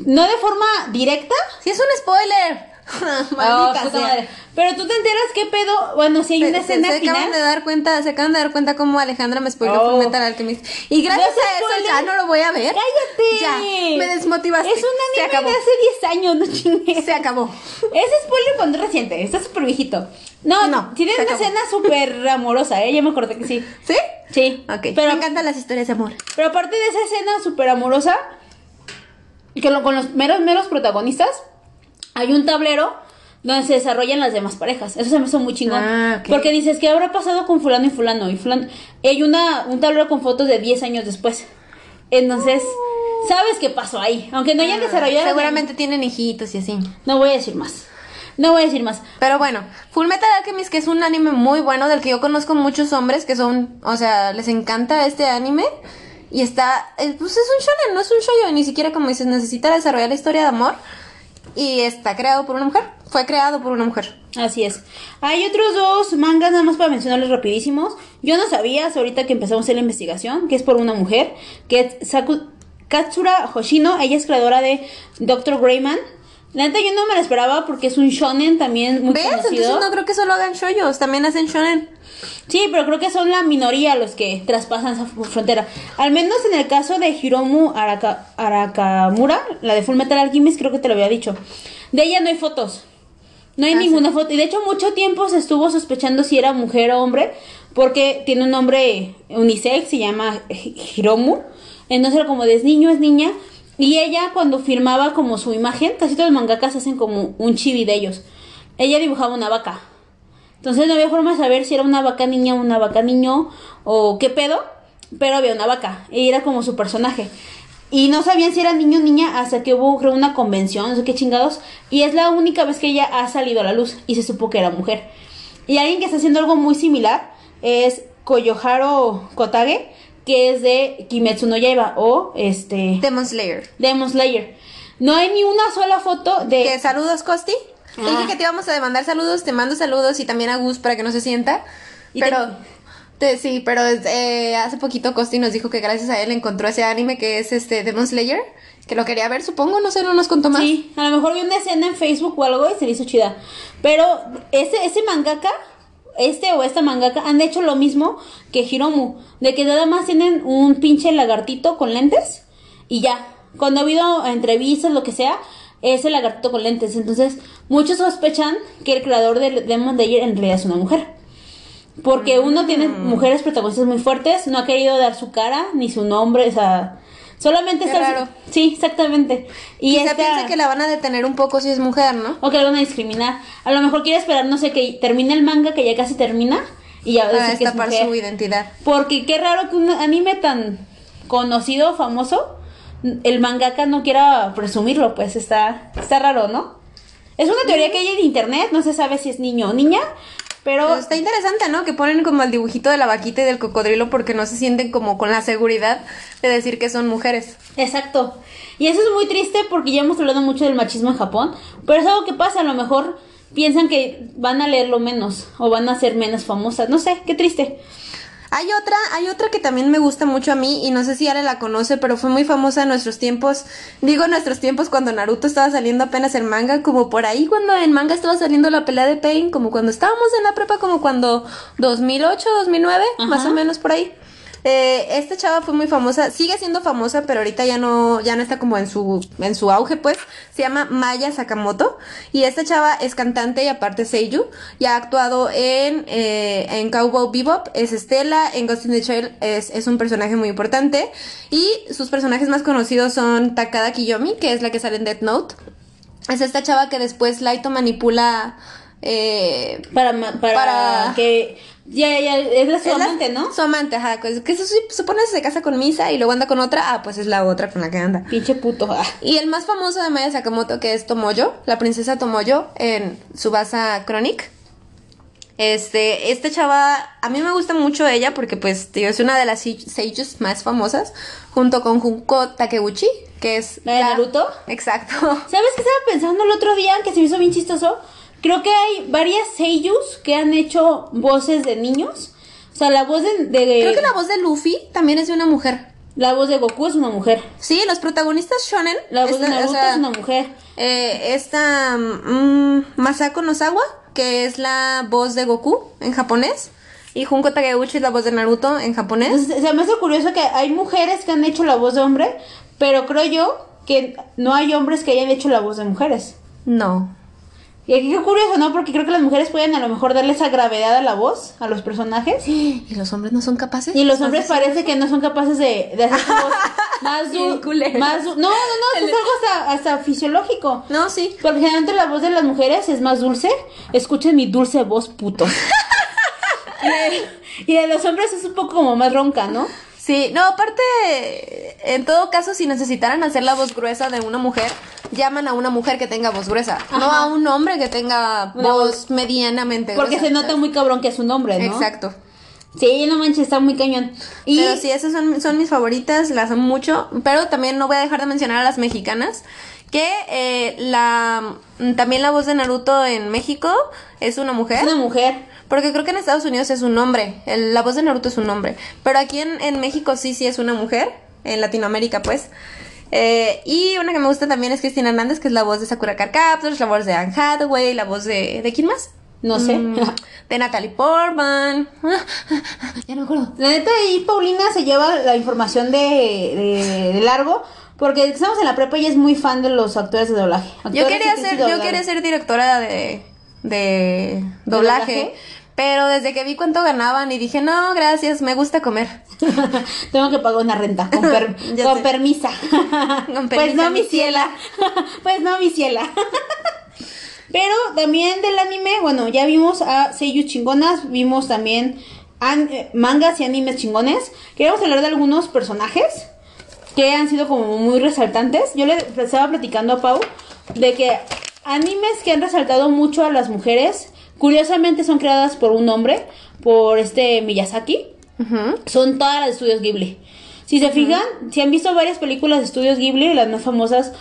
No de forma directa. Sí, es un spoiler. Oh, Maldita sea. madre. Pero tú te enteras qué pedo. Bueno, si hay Se, una se- escena se acaban final. de dar cuenta, se acaban de dar cuenta cómo Alejandra me spoiló Oh. Full Metal Alchemist. Y gracias No se a eso spoiler. ya no lo voy a ver. ¡Cállate! Ya, me desmotivaste. Es un Se anime de hace 10 años, no chingues. Se acabó. Es spoiler cuando reciente, está súper viejito. No, No, tiene se una acabó. escena súper amorosa, ¿eh? Ya me acordé que sí. ¿Sí? Sí. Ok. Pero, me encantan las historias de amor. pero aparte de esa escena súper amorosa, que lo- con los meros, meros protagonistas, hay un tablero donde se desarrollan las demás parejas. Eso se me hizo muy chingón. Ah. Porque dices, ¿qué habrá pasado con fulano y fulano? Y fulano... Hay una, un tablero con fotos de 10 años después. Entonces, sabes qué pasó ahí. Aunque no hayan desarrollado... las Seguramente tienen hijitos y así. No voy a decir más. No voy a decir más. Pero bueno, Full Metal Alchemist, que es un anime muy bueno del que yo conozco muchos hombres que son, o sea, les encanta este anime. Y está, eh, pues es un shonen, no es un shoyo, ni siquiera como dices, necesita desarrollar la historia de amor. Y está creado por una mujer, fue creado por una mujer. Así es. Hay otros dos mangas, nada más para mencionarles rapidísimos. Yo no sabía, hasta ahorita que empezamos la investigación, que es por una mujer, que es Saku- Katsura Hoshino. Ella es creadora de Dr. Greyman. La neta yo no me la esperaba porque es un shonen también muy ¿Ves? conocido. Entonces no creo que solo hagan shoyos, también hacen shonen. Sí, pero creo que son la minoría los que traspasan esa frontera. Al menos en el caso de Hiromu Araka- Arakamura, la de Full Metal Alchemist, creo que te lo había dicho. De ella no hay fotos. No hay Ah, ninguna foto. Y de hecho mucho tiempo se estuvo sospechando si era mujer o hombre, porque tiene un nombre unisex, se llama Hi- Hiromu. Entonces era como de es niño, es niña. Y ella cuando firmaba como su imagen, casi todos los mangakas hacen como un chibi de ellos. Ella dibujaba una vaca. Entonces no había forma de saber si era una vaca niña una vaca niño o qué pedo, pero había una vaca y era como su personaje. Y no sabían si era niño o niña hasta que hubo creo una convención, no sé qué chingados, y es la única vez que ella ha salido a la luz y se supo que era mujer. Y alguien que está haciendo algo muy similar es Koyoharo Kotage, que es de Kimetsu no Yaiba o este Demon Slayer. Demon Slayer. No hay ni una sola foto de saludos, Costi. Te Ah. dije que te íbamos a mandar saludos, te mando saludos y también a Gus para que no se sienta. Y pero, te- sí, pero eh, hace poquito Costi nos dijo que gracias a él encontró ese anime que es este Demon Slayer, que lo quería ver, supongo, no sé, no nos contó más. Sí, a lo mejor vi una escena en Facebook o algo y se le hizo chida. Pero ese, ese mangaka, este o esta mangaka, han hecho lo mismo que Hiromu. De que nada más tienen un pinche lagartito con lentes y ya. Cuando ha habido entrevistas, lo que sea, es el lagartito con lentes. Entonces, muchos sospechan que el creador de Demon Slayer en realidad es una mujer. Porque uno tiene Mm. mujeres protagonistas muy fuertes, no ha querido dar su cara ni su nombre, o sea, solamente Qué está raro. Sí, exactamente. Y esta- piensa que la van a detener un poco si es mujer, ¿no? o que la van a discriminar. A lo mejor quiere esperar, no sé, que termine el manga, que ya casi termina, y ya Para decir que es destapar mujer. su identidad. Porque qué raro que un anime tan conocido, famoso, el mangaka no quiera presumirlo, pues está, está raro, ¿no? Es una teoría que hay en internet, no se sabe si es niño o niña, pero Pero está interesante, ¿no? Que ponen como el dibujito de la vaquita y del cocodrilo porque no se sienten como con la seguridad de decir que son mujeres. Exacto. Y eso es muy triste porque ya hemos hablado mucho del machismo en Japón, pero es algo que pasa, a lo mejor piensan que van a leerlo menos o van a ser menos famosas, no sé, qué triste. Hay otra, hay otra que también me gusta mucho a mí y no sé si Ale la conoce, pero fue muy famosa en nuestros tiempos. Digo nuestros tiempos cuando Naruto estaba saliendo apenas el manga, como por ahí cuando en manga estaba saliendo la pelea de Pain, como cuando estábamos en la prepa, como cuando 2008, 2009, Ajá. más o menos por ahí. Eh, esta chava fue muy famosa, sigue siendo famosa, pero ahorita ya no, ya no está como en su, en su auge, pues. Se llama Maya Sakamoto. Y esta chava es cantante y aparte Seiyu. Y ha actuado en, eh, en Cowboy Bebop, es Estela, en Ghost in the Shell es, es un personaje muy importante. Y sus personajes más conocidos son Takada Kiyomi, que es la que sale en Death Note. Es esta chava que después Laito manipula. Eh, Para, Para- que ya, ya, es la su es la- amante, ¿no? Su amante, ajá. pues, Que se su- supone que se casa con Misa y luego anda con otra. Ah, pues es la otra con la que anda. Pinche puto. ah. Y el más famoso de Maya Sakamoto, que es Tomoyo, la princesa Tomoyo en Subasa Chronic. Este, esta chava, a mí me gusta mucho ella porque pues tío, es una de las sei- seiyus más famosas, junto con Junko Takeuchi, que es... ¿La de Naruto? Exacto. ¿Sabes qué estaba pensando el otro día que se me hizo bien chistoso? Creo que hay varias seiyus que han hecho voces de niños. O sea, la voz de, de- Creo que la voz de Luffy también es de una mujer. la voz de Goku es una mujer. Sí, los protagonistas shonen. La voz de o Naruto sea, es una mujer. Eh, esta mm, Masako Nozawa, que es la voz de Goku en japonés. Y Junko Takeuchi es la voz de Naruto en japonés. Se me hace curioso que hay mujeres que han hecho la voz de hombre, pero creo yo que no hay hombres que hayan hecho la voz de mujeres. No. Y aquí qué curioso, ¿no? Porque creo que las mujeres pueden a lo mejor darle esa gravedad a la voz, a los personajes. ¿Y los hombres no son capaces? Y los hombres parece que no son capaces de, de hacer su voz más culeras. Más du- no, no, no, es algo hasta, hasta fisiológico. No, sí. Porque generalmente la voz de las mujeres es más dulce. Escuchen mi dulce voz, puto. y de los hombres es un poco como más ronca, ¿no? Sí, no, aparte, en todo caso, si necesitaran hacer la voz gruesa de una mujer, llaman a una mujer que tenga voz gruesa, no a un hombre que tenga voz medianamente Porque gruesa, se nota muy cabrón que es un hombre, ¿no? Exacto. Sí, no manches, está muy cañón. Y Pero sí, esas son, son mis favoritas, las amo mucho. Pero también no voy a dejar de mencionar a las mexicanas. Que eh, la también la voz de Naruto en México es una mujer. es una mujer. Porque creo que en Estados Unidos es un hombre. El- la voz de Naruto es un hombre. Pero aquí en, en México sí, sí es una mujer. En Latinoamérica, pues. Eh, y una que me gusta también es Cristina Hernández, que es la voz de Sakura Card Captors, la voz de Anne Hathaway, la voz de... ¿De quién más? No sé. Mm, de Natalie Portman. ya no me acuerdo. La neta, ahí Paulina se lleva la información de, de, de largo. Porque estamos en la prepa y es muy fan de los actores de doblaje. Yo quería ser, de yo quería ser directora de, de doblaje, doblaje? Pero desde que vi cuánto ganaban y dije, no, gracias, me gusta comer. Tengo que pagar una renta con, per- con permisa. Con pues permisa, no, mi ciela. pues no, mi ciela. Pero también del anime, bueno, ya vimos a Seiyu chingonas, vimos también an- mangas y animes chingones. Queríamos hablar de algunos personajes que han sido como muy resaltantes. Yo le estaba platicando a Pau de que animes que han resaltado mucho a las mujeres, curiosamente son creadas por un hombre, por este Miyazaki Ujú. son todas las de estudios Ghibli. Si se fijan, si han visto varias películas de estudios Ghibli, las más famosas,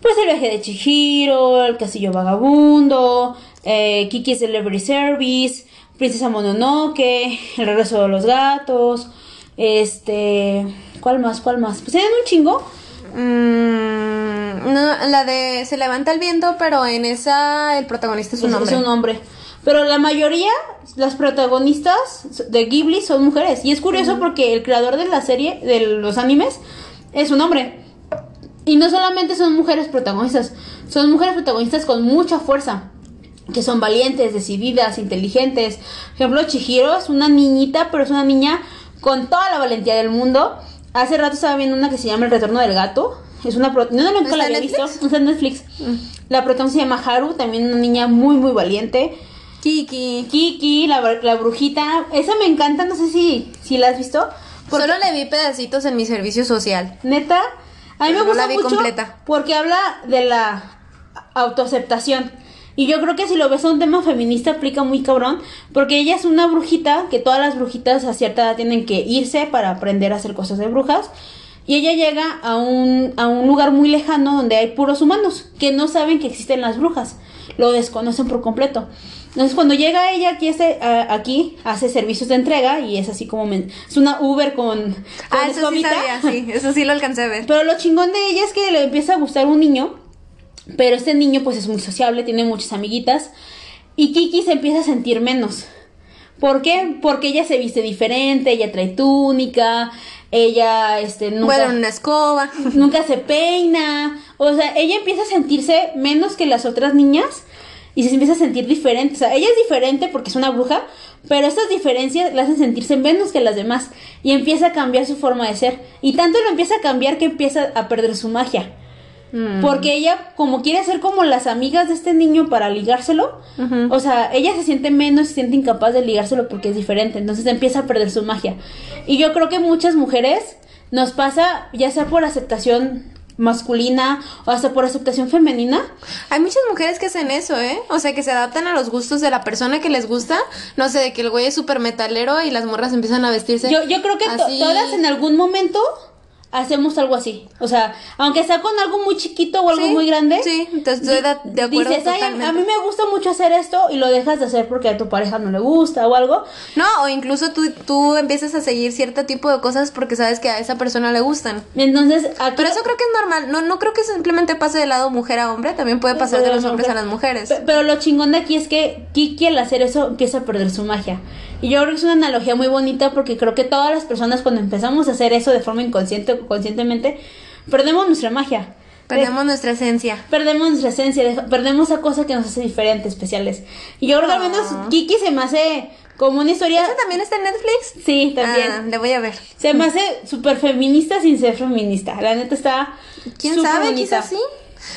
pues El viaje de Chihiro, El castillo vagabundo, eh, Kiki's Delivery Service, Princesa Mononoke, El regreso de los gatos, este, ¿cuál más? ¿Cuál más? Pues tienen un chingo. Mm, no, la de Se levanta el viento, pero en esa el protagonista es un Pues hombre. Es un hombre. Pero la mayoría, las protagonistas de Ghibli son mujeres. Y es curioso porque el creador de la serie, de los animes, es un hombre. Y no solamente son mujeres protagonistas, son mujeres protagonistas con mucha fuerza. Que son valientes, decididas, inteligentes. Por ejemplo, Chihiro es una niñita, pero es una niña con toda la valentía del mundo. Hace rato estaba viendo una que se llama El retorno del gato. Es una pro- no, no, nunca ¿Está la había visto. Está en Netflix. La protagonista se llama Haru, también una niña muy muy valiente. Kiki. Kiki, la, la brujita, esa me encanta, no sé si, si la has visto. Porque, Solo le vi pedacitos en mi servicio social. neta, a mí me No gusta la vi mucho completa. porque habla de la autoaceptación. Y yo creo que si lo ves a un tema feminista aplica muy cabrón, porque ella es una brujita, que todas las brujitas a cierta edad tienen que irse para aprender a hacer cosas de brujas. Y ella llega a un, a un lugar muy lejano donde hay puros humanos que no saben que existen las brujas. Lo desconocen por completo. Entonces cuando llega ella aquí, a- aquí hace servicios de entrega y es así como... es una Uber con... con Ah, eso sí sabía, sí, eso sí lo alcancé a ver. Pero lo chingón de ella es que le empieza a gustar un niño, pero este niño pues es muy sociable, tiene muchas amiguitas y Kiki se empieza a sentir menos. ¿Por qué? Porque ella se viste diferente, ella trae túnica, ella este nunca, Bueno, una escoba. nunca se peina, o sea, ella empieza a sentirse menos que las otras niñas y se empieza a sentir diferente, o sea, ella es diferente porque es una bruja, pero estas diferencias la hacen sentirse menos que las demás y empieza a cambiar su forma de ser y tanto lo empieza a cambiar que empieza a perder su magia. Mm. Porque ella, como quiere ser como las amigas de este niño para ligárselo, o sea, ella se siente menos, se siente incapaz de ligárselo porque es diferente, entonces empieza a perder su magia. Y yo creo que muchas mujeres nos pasa, ya sea por aceptación masculina o hasta por aceptación femenina, Hay muchas mujeres que hacen eso, ¿eh? O sea, que se adaptan a los gustos de la persona que les gusta. No sé, de que el güey es súper metalero y las morras empiezan a vestirse. yo, yo creo que así. todas en algún momento hacemos algo así. O sea, aunque sea con algo muy chiquito o algo Sí, muy grande. Sí, entonces estoy de, de acuerdo Dices, "Ay, a- totalmente. a mí me gusta mucho hacer esto y lo dejas de hacer porque a tu pareja no le gusta o algo. No, o incluso tú, tú empiezas a seguir cierto tipo de cosas porque sabes que a esa persona le gustan. Entonces, aquí Pero eso creo que es normal. No, no creo que simplemente pase del lado mujer a hombre. También puede pasar de los hombres a las mujeres. Pe- Pero lo chingón de aquí es que Kiki al hacer eso empieza a perder su magia. Y yo creo que es una analogía muy bonita porque creo que todas las personas cuando empezamos a hacer eso de forma inconsciente conscientemente, perdemos nuestra magia. Perdemos nuestra esencia. Perdemos nuestra esencia, perdemos esa cosa que nos hace diferentes, especiales. Y yo creo que al menos Ah. Kiki se me hace como una historia... ¿Esa también está en Netflix? Sí, también. Ah, le voy a ver. Se me hace súper feminista sin ser feminista. La neta está. ¿Quién sabe? bonita. Quizás sí.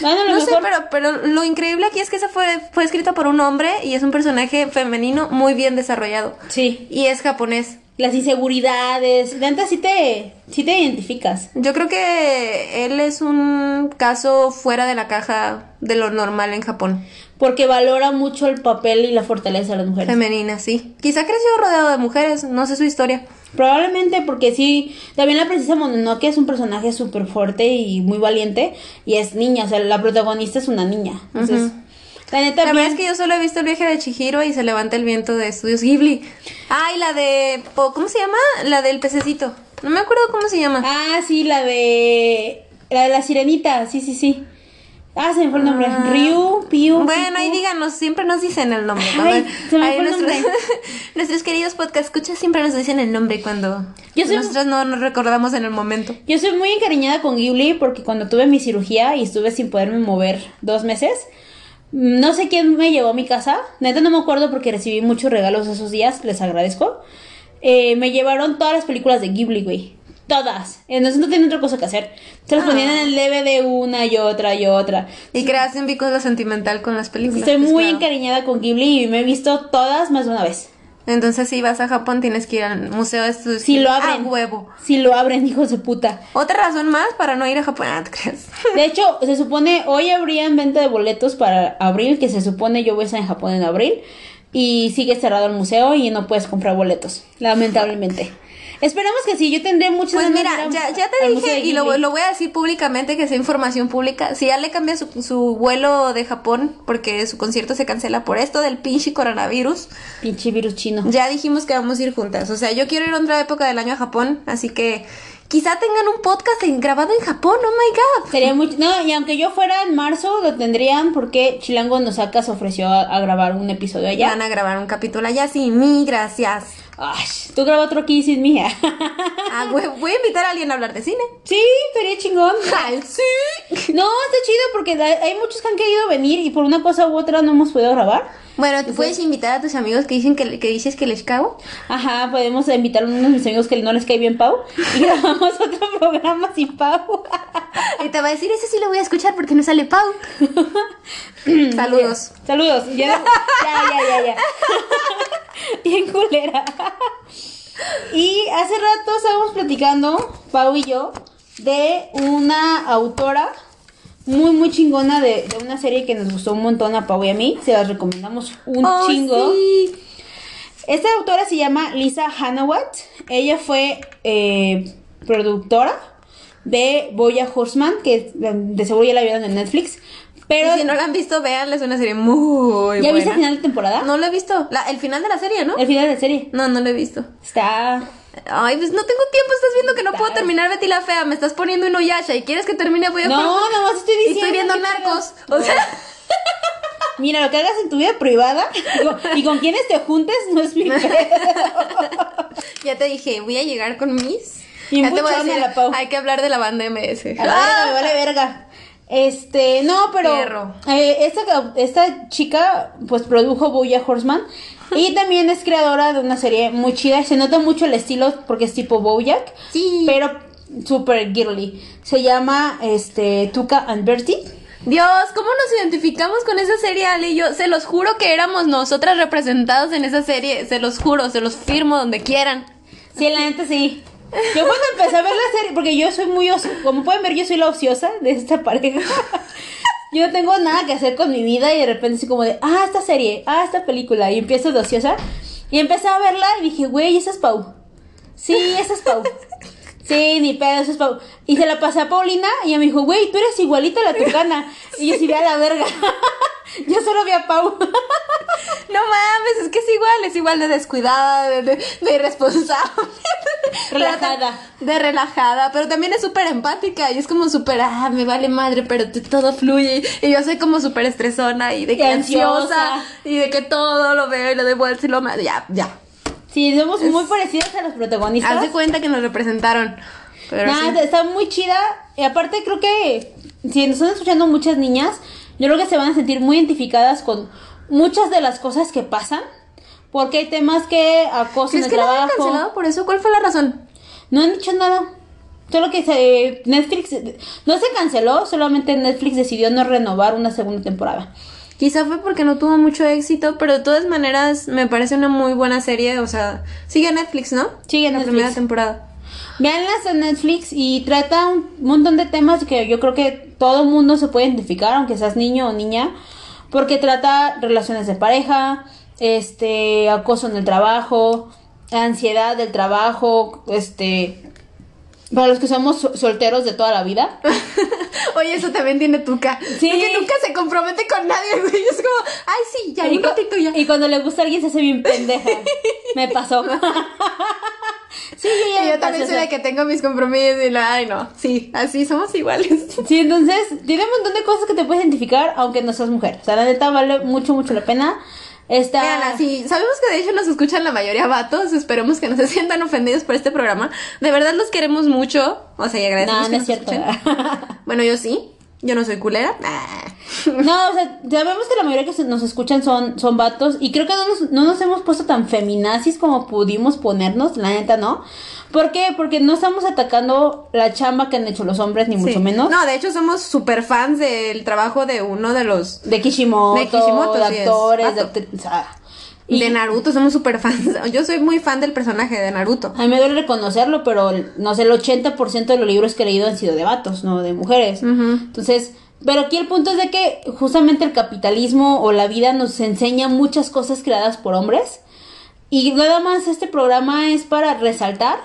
Bueno, No sé, pero, pero lo increíble aquí es que esa fue, fue escrita por un hombre y es un personaje femenino muy bien desarrollado. Sí. Y es japonés. Las inseguridades. Neta sí te, sí te identificas. Yo creo que él es un caso fuera de la caja de lo normal en Japón. Porque valora mucho el papel y la fortaleza de las mujeres. Femenina, sí. Quizá creció rodeado de mujeres, no sé su historia. Probablemente porque sí. También la princesa Mononoke es un personaje súper fuerte y muy valiente. Y es niña. O sea, la protagonista es una niña. Entonces. La neta. La verdad es que yo solo he visto el viaje de Chihiro y se levanta el viento de Estudios Ghibli. Ay, la de... ¿Cómo se llama? La del pececito. No me acuerdo cómo se llama. Ah, sí, la de. La de la sirenita. Sí, sí, sí. Ah, se me fue el nombre. Ah. Ryu, Piu. Bueno, ahí díganos, siempre nos dicen el nombre. Ay, se me fue el nuestros, nombre. nuestros queridos podcast escuchas siempre nos dicen el nombre cuando Yo soy- nosotros no nos recordamos en el momento. Yo soy muy encariñada con Ghibli porque cuando tuve mi cirugía y estuve sin poderme mover dos meses, mm, no sé quién me llevó a mi casa. Neta no me acuerdo porque recibí muchos regalos esos días, les agradezco. Eh, me llevaron todas las películas de Ghibli, güey. Todas. Entonces no tienen otra cosa que hacer. Se las Ah. ponían en el DVD una y otra y otra. Y creas un vínculo sentimental con las películas. Estoy pues, muy claro. encariñada con Ghibli y me he visto todas más de una vez. Entonces, si vas a Japón, tienes que ir al Museo de Estudios Si lo abren. A huevo. Si lo abren, hijos de puta. Otra razón más para no ir a Japón. Ah, ¿te creas? De hecho, se supone, hoy habrían venta de boletos para abril, que se supone yo voy a estar en Japón en abril, y sigue cerrado el museo y no puedes comprar boletos, lamentablemente. Esperamos que sí, yo tendré muchas Pues mira, a- ya, ya te dije y lo, lo voy a decir públicamente que sea información pública. Si ya le cambia su, su vuelo de Japón porque su concierto se cancela por esto del pinche coronavirus, Pinche virus chino. ya dijimos que vamos a ir juntas. O sea, yo quiero ir a otra época del año a Japón, así que quizá tengan un podcast en- grabado en Japón. Oh my god. Sería muy... No, y aunque yo fuera en marzo, lo tendrían porque Chilango Nosaka se ofreció a, a grabar un episodio allá. Van a grabar un capítulo allá sin mí, gracias. Ay, tú graba otro aquí sin mía. Ah, voy, voy a invitar a alguien a hablar de cine. sí, estaría chingón. Ay, sí. No, está chido porque hay hay muchos que han querido venir y por una cosa u otra no hemos podido grabar. Bueno, ¿tú puedes invitar a tus amigos que dicen que, que dices que les cago? Ajá, podemos invitar a unos de mis amigos que no les cae bien Pau y grabamos otro programa sin Pau. Y te va a decir, ese sí lo voy a escuchar porque no sale Pau. Saludos. Saludos. Ya, ya, ya, ya, ya. Bien culera. Y hace rato estábamos platicando, Pau y yo, de una autora muy, muy chingona de, de una serie que nos gustó un montón a Pau y a mí. Se las recomendamos un Oh, chingo. sí. Esta autora se llama Lisa Hanawat. Ella fue eh, productora de Boya Horseman, que de, seguro ya la vieron en Netflix. Pero Y si no la han visto, véanla, es una serie muy ¿ya buena. viste el final de temporada? No lo he visto. La- el final de la serie, ¿no? El final de la serie. No, no lo he visto. Está. Ay, pues no tengo tiempo. Estás viendo que no puedo terminar Betty la Fea. Me estás poniendo Inuyasha y quieres que termine Voy a No, nomás estoy Y diciendo. estoy viendo Narcos. O sea, Mira, lo que hagas en tu vida privada y- con quienes te juntes no es mi pedo. ya te dije, voy a llegar con mis. Y ya te voy a decir, a la Pau. hay que hablar de la banda MS. A verga, me vale verga. Este, no, pero eh, esta, esta chica pues produjo Boya Horseman y también es creadora de una serie muy chida. Se nota mucho el estilo porque es tipo Bojack, Sí. pero super girly. Se llama este Tuca and Bertie. Dios, ¿cómo nos identificamos con esa serie, Ali y yo? Se los juro que éramos nosotras representadas en esa serie. Se los juro, se los firmo donde quieran. Sí, la neta sí. Yo cuando empecé a ver la serie, porque yo soy muy como pueden ver, yo soy la ociosa de esta pareja. Yo no tengo nada que hacer con mi vida y de repente así como de, ah, esta serie, ah, esta película, y empiezo de ociosa. Y empecé a verla y dije, güey, esa es Pau. Sí, esa es Pau. Sí, ni pedo, esa es Pau. Y se la pasé a Paulina y ella me dijo, güey, tú eres igualita la tucana. Y yo sí, ve a la verga. Yo solo vi a Pau. No mames, es que es igual, es igual de descuidada, de, de, de irresponsable. Relajada. De relajada, pero también es súper empática y es como súper, ah, me vale madre, pero te- todo fluye. Y yo soy como súper estresona y de que Y ansiosa, ansiosa. y de que todo lo veo y lo devuelvo y lo Ya, ya. Sí, somos muy parecidas a los protagonistas. Haz de cuenta que nos representaron. Pero Nada, sí. está muy chida. y aparte creo que si nos están escuchando muchas niñas, yo creo que se van a sentir muy identificadas con muchas de las cosas que pasan. Porque hay temas que acoso en ¿Crees el que la trabajo. cancelado por eso? ¿Cuál fue la razón? No han dicho nada. Solo que se, Netflix no se canceló, solamente Netflix decidió no renovar una segunda temporada. Quizá fue porque no tuvo mucho éxito, pero de todas maneras me parece una muy buena serie. O sea, sigue Netflix, ¿no? Sigue en la Netflix. primera temporada. Veanlas en Netflix y trata un montón de temas que yo creo que todo mundo se puede identificar, aunque seas niño o niña, porque trata relaciones de pareja, este, acoso en el trabajo, ansiedad del trabajo, este, para los que somos so- solteros de toda la vida. Oye, eso también tiene Tuca. Sí. Que nunca se compromete con nadie, güey. Es como, ay, sí, ya, y, un ratito ya. y cuando le gusta a alguien se hace bien pendeja. Me pasó. sí, yo ya Y yo también soy la que tengo mis compromisos y la, ay, no. Sí, así somos iguales. Sí, entonces tiene un montón de cosas que te puedes identificar aunque no seas mujer. O sea, la neta vale mucho, mucho la pena. Esta... Vean, así, sabemos que de hecho nos escuchan la mayoría vatos, esperemos que no se sientan ofendidos por este programa. De verdad los queremos mucho, o sea, y agradecemos No, que no es nos cierto. escuchen. Bueno, yo sí, yo no soy culera. No, o sea, sabemos que la mayoría que nos escuchan son, son vatos y creo que no nos, no nos hemos puesto tan feminazis como pudimos ponernos, la neta no. ¿Por qué? Porque no estamos atacando la chamba que han hecho los hombres, ni mucho Sí. menos. No, de hecho somos super fans del trabajo de uno de los... De Kishimoto, De Kishimoto, de sí es, actores, de, actri- o sea, y De Naruto, somos super fans. Yo soy muy fan del personaje de Naruto. a mí me duele reconocerlo, pero no sé, el 80% de los libros que he leído han sido de vatos, no de mujeres. Entonces, pero aquí el punto es de que justamente el capitalismo o la vida nos enseña muchas cosas creadas por hombres. Y nada más este programa es para resaltar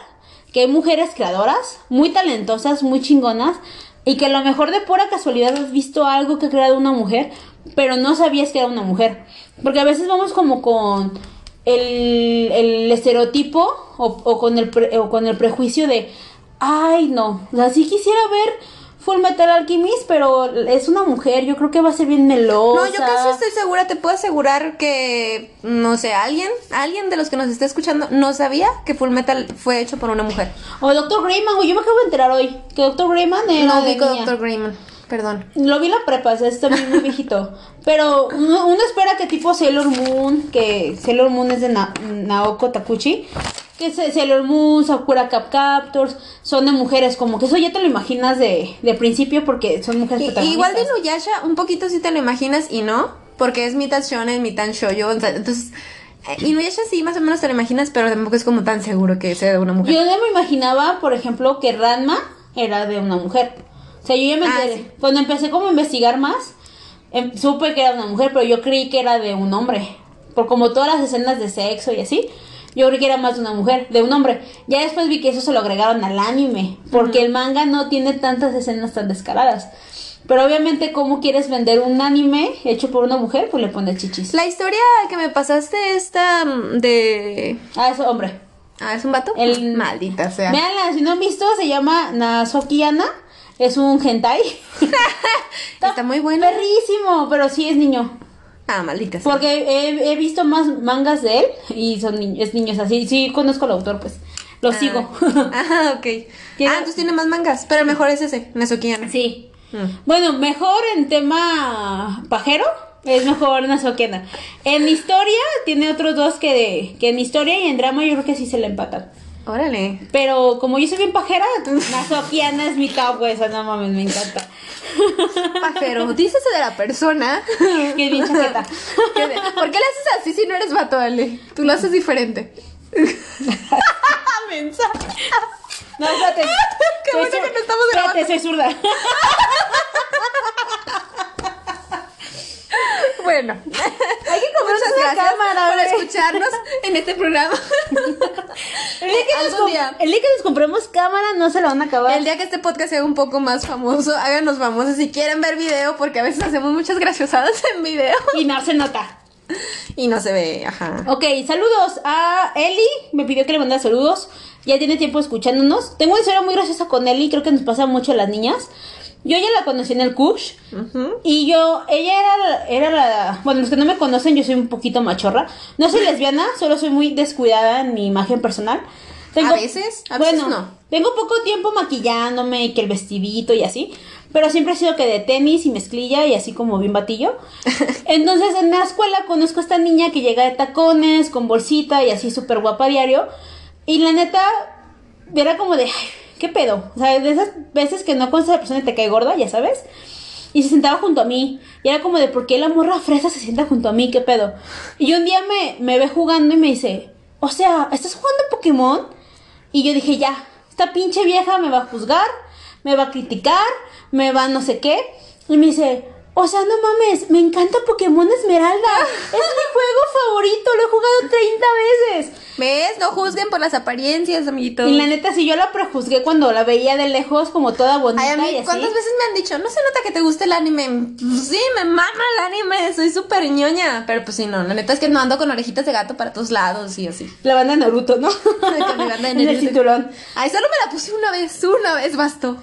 que hay mujeres creadoras, muy talentosas, muy chingonas, y que a lo mejor de pura casualidad has visto algo que ha creado una mujer, pero no sabías que era una mujer. Porque a veces vamos como con el, el estereotipo o, o con el pre- o con el prejuicio de, ay no, o sea, sí quisiera ver Full Metal Alchemist, pero es una mujer, yo creo que va a ser bien melosa. No, yo casi estoy segura, te puedo asegurar que, no sé, alguien, alguien de los que nos está escuchando no sabía que Full Metal fue hecho por una mujer. O Doctor Greyman, güey, yo me acabo de enterar hoy que Doctor Greyman era No de niña. Dr. Greyman, perdón. Lo vi en la prepa, o sea, está muy, muy viejito. Pero uno, uno espera que tipo Sailor Moon, que Sailor Moon es de Na- Naoko Takuchi, que se- Sailor Moon, Sakura Cap Captors, son de mujeres, como que eso ya te lo imaginas de, de principio porque son mujeres Y- protagonistas. igual de Inuyasha, un poquito sí te lo imaginas y no, porque es mitad shonen, mitad shoujo, o sea, entonces... eh, Inuyasha sí, más o menos te lo imaginas, pero tampoco es como tan seguro que sea de una mujer. Yo no me imaginaba, por ejemplo, que Ranma era de una mujer. O sea, yo ya me Ah, enteré. sí. Cuando empecé como a investigar más, em, supe que era una mujer, pero yo creí que era de un hombre. Por como todas las escenas de sexo y así, yo creí que era más de una mujer, de un hombre. Ya después vi que eso se lo agregaron al anime, porque el manga no tiene tantas escenas tan descaradas. Pero obviamente, ¿cómo quieres vender un anime hecho por una mujer? Pues le pones chichis. La historia que me pasaste esta mm, de... Ah, es hombre. Ah, ¿es un vato? El- Maldita sea. Veanla, si no han visto, se llama Nasoki Ana. Es un hentai. Está muy bueno. Perrísimo, pero sí es niño. Ah, maldita sea. Porque he, he visto más mangas de él y son ni- es niños así. Sí, conozco al autor, pues. Lo sigo. Ah, ok. Tiene- Ah, entonces tiene más mangas, pero mejor es ese, Nezukiana. sí. Mm. Bueno, mejor en tema pajero. Es mejor Nasoki Ana. En historia tiene otros dos que, que en historia y en drama yo creo que sí se le empatan. Órale. Pero como yo soy bien pajera, Nasoki Ana es mi top, güey. Esa no mames, me encanta. Pajero, dícese de la persona. Qué bien chaqueta. Que de- ¿Por qué le haces así si no eres vato, Ale? Tú lo haces diferente. Mensa. No, espérate. Qué bueno que no estamos Espérate, grabando. soy zurda. Bueno, Hay que comprarse muchas una gracias cámara, por escucharnos en este programa. El día, que nos día. el día que nos compremos cámara no se la van a acabar. El día que este podcast sea un poco más famoso, háganos famosos si quieren ver video, porque a veces hacemos muchas graciosadas en video Y no se nota. y no se ve, ajá. Ok, saludos a Eli. Me pidió que le mandara saludos. Ya tiene tiempo escuchándonos. Tengo una historia muy graciosa con Eli. Creo que nos pasa mucho a las niñas. Yo ya la conocí en el Kush. Y yo, ella era, la- era la... Bueno, los que no me conocen, yo soy un poquito machorra. No soy lesbiana, solo soy muy descuidada en mi imagen personal. ¿A veces? A veces bueno, no. Tengo poco tiempo maquillándome y que el vestidito y así. Pero siempre he sido que de tenis y mezclilla y así como bien batillo. Entonces en la escuela conozco a esta niña que llega de tacones, con bolsita y así súper guapa diario. Y la neta, era como de, ay, ¿qué pedo? O sea, de esas veces que no conoces a la persona y te cae gorda, ya sabes. Y se sentaba junto a mí. Y era como de, ¿por qué la morra fresa se sienta junto a mí? ¿Qué pedo? Y un día me, me ve jugando y me dice, o sea, ¿estás jugando Pokémon? Y yo dije, ya, esta pinche vieja me va a juzgar, me va a criticar, me va no sé qué. Y me dice, o sea, no mames, me encanta Pokémon Esmeralda. Es mi juego favorito, lo he jugado 30 veces. ¿Ves? No juzguen por las apariencias, amiguitos. Y la neta, si yo la prejuzgué cuando la veía de lejos, como toda bonita Ay, a mí, y así. ¿cuántas veces me han dicho? No se nota que te guste el anime. Pues sí, me mama el anime, soy súper ñoña. Pero pues sí, no, la neta es que no ando con orejitas de gato para todos lados y así. La banda de Naruto, ¿no? Mi banda de En el cinturón. Ay, solo me la puse una vez, una vez bastó.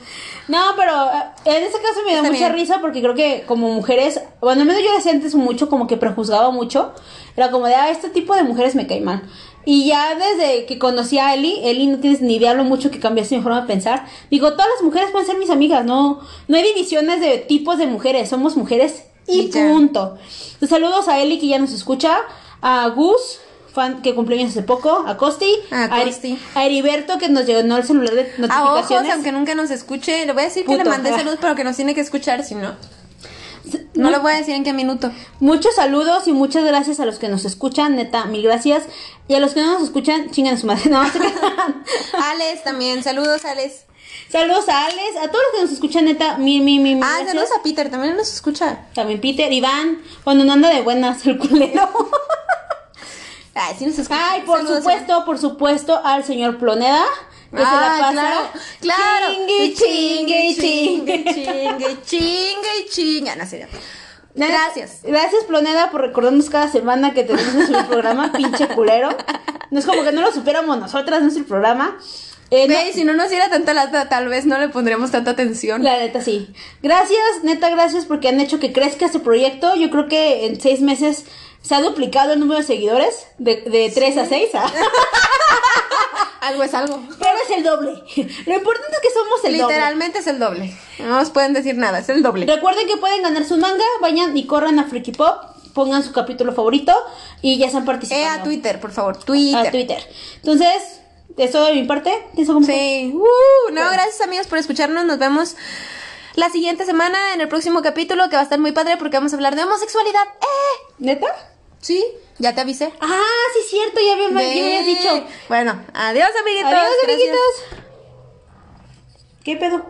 No, pero eh, en ese caso me da Está mucha bien. risa porque creo que como mujeres, bueno, al menos yo hacía antes mucho, como que prejuzgaba mucho. Era como de, ah, este tipo de mujeres me cae mal. Y ya desde que conocí a Eli, Eli no tienes ni idea lo mucho que cambiaste mi forma de pensar. Digo, todas las mujeres pueden ser mis amigas, no, no hay divisiones de tipos de mujeres, somos mujeres y punto. Entonces, saludos a Eli que ya nos escucha, a Gus, fan que cumplió años hace poco, a Costi, A Costi. a Heriberto que nos llegó el celular de A ojos, notificaciones. aunque nunca nos escuche. Le voy a decir que le mandé Ah. salud, pero que nos tiene que escuchar, si no. No le voy a decir en qué minuto. Muchos saludos y muchas gracias a los que nos escuchan, neta, mil gracias. Y a los que no nos escuchan, chingan a su madre. No. Alex también, saludos, Alex. saludos a Alex, a todos los que nos escuchan, neta, mil, mil, mil, mil Ah, gracias. saludos a Peter, también nos escucha. También Peter, Iván, cuando no anda de buenas, el culero. Ay, sí nos escucha. Ay, por Saludos, supuesto, por supuesto, al señor Ploneda, que se la Ah, pasa. claro, claro. Chingue, chingue, chingue. chingue, chingue, chingue. No, serio. Gracias. Gracias, Ploneda, por recordarnos cada semana que tenemos nuestro programa, pinche culero. No es como que no lo supiéramos nosotras, nuestro programa. Eh, no- Ve, si no nos diera tanta lata, tal vez no le pondríamos tanta atención. La neta sí. Gracias, neta, gracias porque han hecho que crezca este proyecto. Yo creo que en seis meses se ha duplicado el número de seguidores de, de 3 a 6. Algo es algo. Pero es el doble. Lo importante es que somos el Literalmente es el doble. No nos pueden decir nada, es el doble. doble. Recuerden que pueden ganar su manga. Vayan y corran a Freaky Pop. Pongan su capítulo favorito y ya están participando. Eh, a Twitter, por favor. Twitter. A Twitter. Entonces, es todo de mi parte. Sí. Uh, no, gracias amigos por escucharnos. Nos vemos la siguiente semana en el próximo capítulo que va a estar muy padre porque vamos a hablar de homosexualidad. ¡Eh! ¿Neta? Sí, ya te avisé. Ah, sí, es cierto. Ya me, me habías dicho. Bueno, adiós amiguitos. Adiós, amiguitos. ¿Qué pedo?